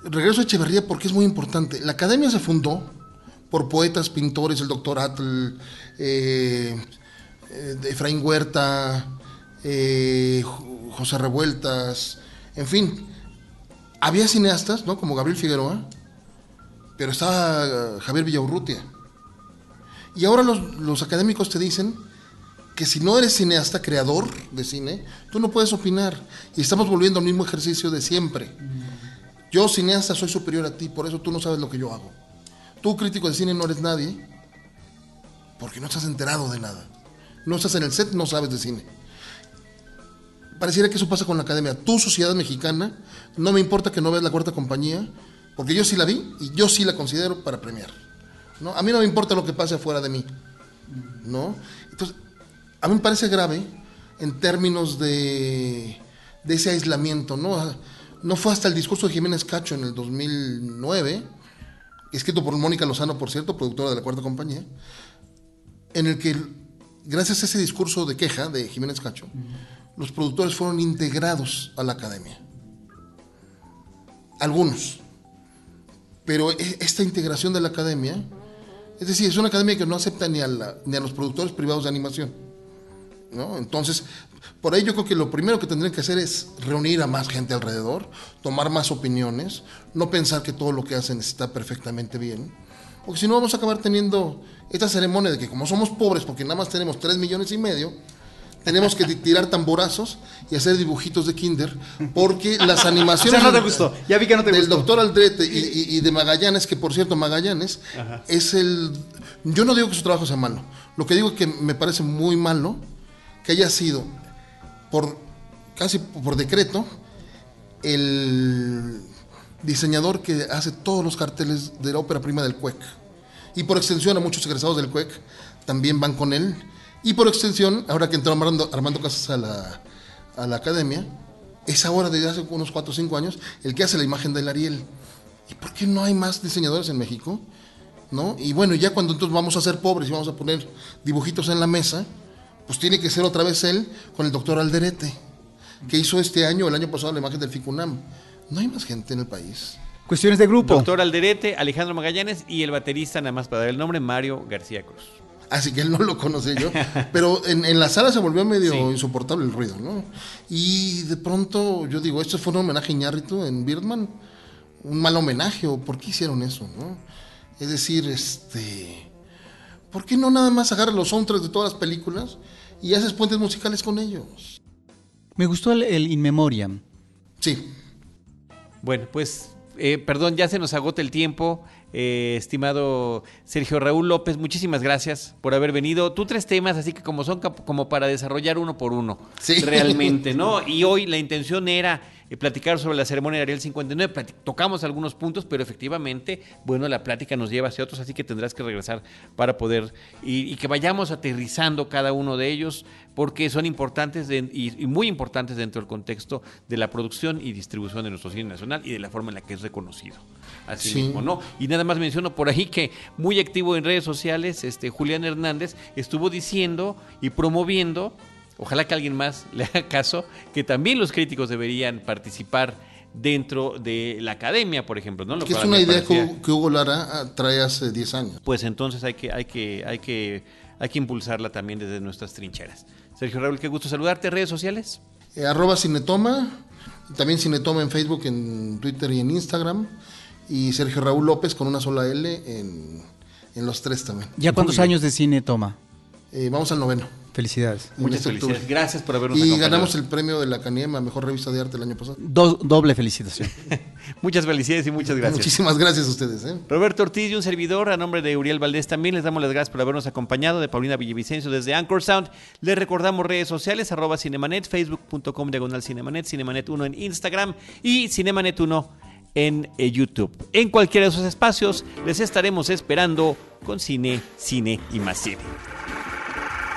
Regreso a Echeverría porque es muy importante. La academia se fundó por poetas, pintores, el doctor Atl, eh, Efraín Huerta, eh, José Revueltas, en fin, había cineastas, ¿no? Como Gabriel Figueroa, pero estaba eh, Javier Villaurrutia. Y ahora los, académicos te dicen que si no eres cineasta, creador de cine, tú no puedes opinar. Y estamos volviendo al mismo ejercicio de siempre. Yo, cineasta, soy superior a ti, por eso tú no sabes lo que yo hago. Tú, crítico de cine, no eres nadie, porque no estás enterado de nada no estás en el set, no sabes de cine. Pareciera que eso pasa con la academia. Tu sociedad mexicana, no me importa que no veas la cuarta compañía, porque yo sí la vi y yo sí la considero para premiar. ¿no? A mí no me importa lo que pase afuera de mí. ¿no? Entonces, a mí me parece grave en términos de, de ese aislamiento. ¿no? no fue hasta el discurso de Jiménez Cacho en el 2009, escrito por Mónica Lozano, por cierto, productora de la cuarta compañía, en el que gracias a ese discurso de queja de Jiménez Cacho, los productores fueron integrados a la academia. Algunos. Pero e, esta integración de la academia, es decir, es una academia que no acepta ni a, los productores privados de animación. ¿no? Entonces, por ello yo creo que lo primero que tendrían que hacer es reunir a más gente alrededor, tomar más opiniones, no pensar que todo lo que hacen está perfectamente bien porque si no vamos a acabar teniendo esta ceremonia de que como somos pobres, porque nada más tenemos 3 millones y medio, tenemos que tirar tamborazos y hacer dibujitos de kinder, porque las animaciones O sea, no te gustó. Ya vi que no te del gustó. doctor Aldrete y, y- y de Magallanes, que por cierto Magallanes es el... Yo no digo que su trabajo sea malo, lo que digo es que me parece muy malo que haya sido por casi por decreto el diseñador que hace todos los carteles de la ópera prima del CUEC. Y por extensión a muchos egresados del CUEC también van con él. Y por extensión, ahora que entró Armando, Armando Casas a la, a la academia, es ahora desde hace unos 4 o 5 años el que hace la imagen del Ariel. ¿Y por qué no hay más diseñadores en México? ¿No? Y bueno, ya cuando entonces vamos a ser pobres y vamos a poner dibujitos en la mesa, pues tiene que ser otra vez él con el doctor Alderete, que hizo este año, el año pasado, la imagen del Ficunam. No hay más gente en el país. Cuestiones de grupo. Doctor Alderete, Alejandro Magallanes y el baterista, nada más para dar el nombre, Mario García Cruz. Así que él no lo conocí yo. Pero en, en la sala se volvió medio Sí. insoportable el ruido, ¿no? Y de pronto yo digo, esto fue un homenaje a Iñárritu en Birdman. Un mal homenaje, o ¿por qué hicieron eso, no? Es decir, este. ¿Por qué no nada más agarras los soundtracks de todas las películas y haces puentes musicales con ellos? Me gustó el, el In Memoriam. Sí. Bueno, pues, eh, perdón, ya se nos agota el tiempo. Eh, estimado Sergio Raúl López, muchísimas gracias por haber venido. Tú tres temas, así que como son como para desarrollar uno por uno, Sí. realmente, ¿no? Y hoy la intención era eh, platicar sobre la ceremonia de Ariel 59, plati- tocamos algunos puntos, pero efectivamente, bueno, la plática nos lleva hacia otros, así que tendrás que regresar para poder, y, y que vayamos aterrizando cada uno de ellos, porque son importantes de- y, y muy importantes dentro del contexto de la producción y distribución de nuestro cine nacional y de la forma en la que es reconocido. Así Sí. mismo, ¿no? Y nada más menciono por ahí que muy activo en redes sociales, este Julián Hernández estuvo diciendo y promoviendo, ojalá que alguien más le haga caso, que también los críticos deberían participar dentro de la academia, por ejemplo, ¿no? Lo Que es una idea parecía- que, Hugo Lara ah, trae hace 10 años. Pues entonces hay que, hay que, hay que, hay que impulsarla también desde nuestras trincheras. Sergio Raúl, qué gusto saludarte. ¿Redes sociales? Eh, arroba Cinetoma, también Cinetoma en Facebook, en Twitter y en Instagram. Y Sergio Raúl López con una sola L en, en los tres también. ¿Ya cuántos años de cine toma? Eh, vamos al noveno. Felicidades. Muchas este felicidades. octubre. Gracias por habernos Y acompañado. ganamos el premio de la Caniema, Mejor Revista de Arte el año pasado. Do- doble felicitación. Muchas felicidades y muchas gracias. Muchísimas gracias a ustedes. ¿eh? Roberto Ortiz y un servidor, a nombre de Uriel Valdés también, les damos las gracias por habernos acompañado, de Paulina Villavicencio desde Anchor Sound. Les recordamos redes sociales, arroba Cinemanet, facebook.com diagonal Cinemanet, Cinemanet1 en Instagram y Cinemanet1 en eh, YouTube. En cualquiera de esos espacios les estaremos esperando con cine, cine y más cine.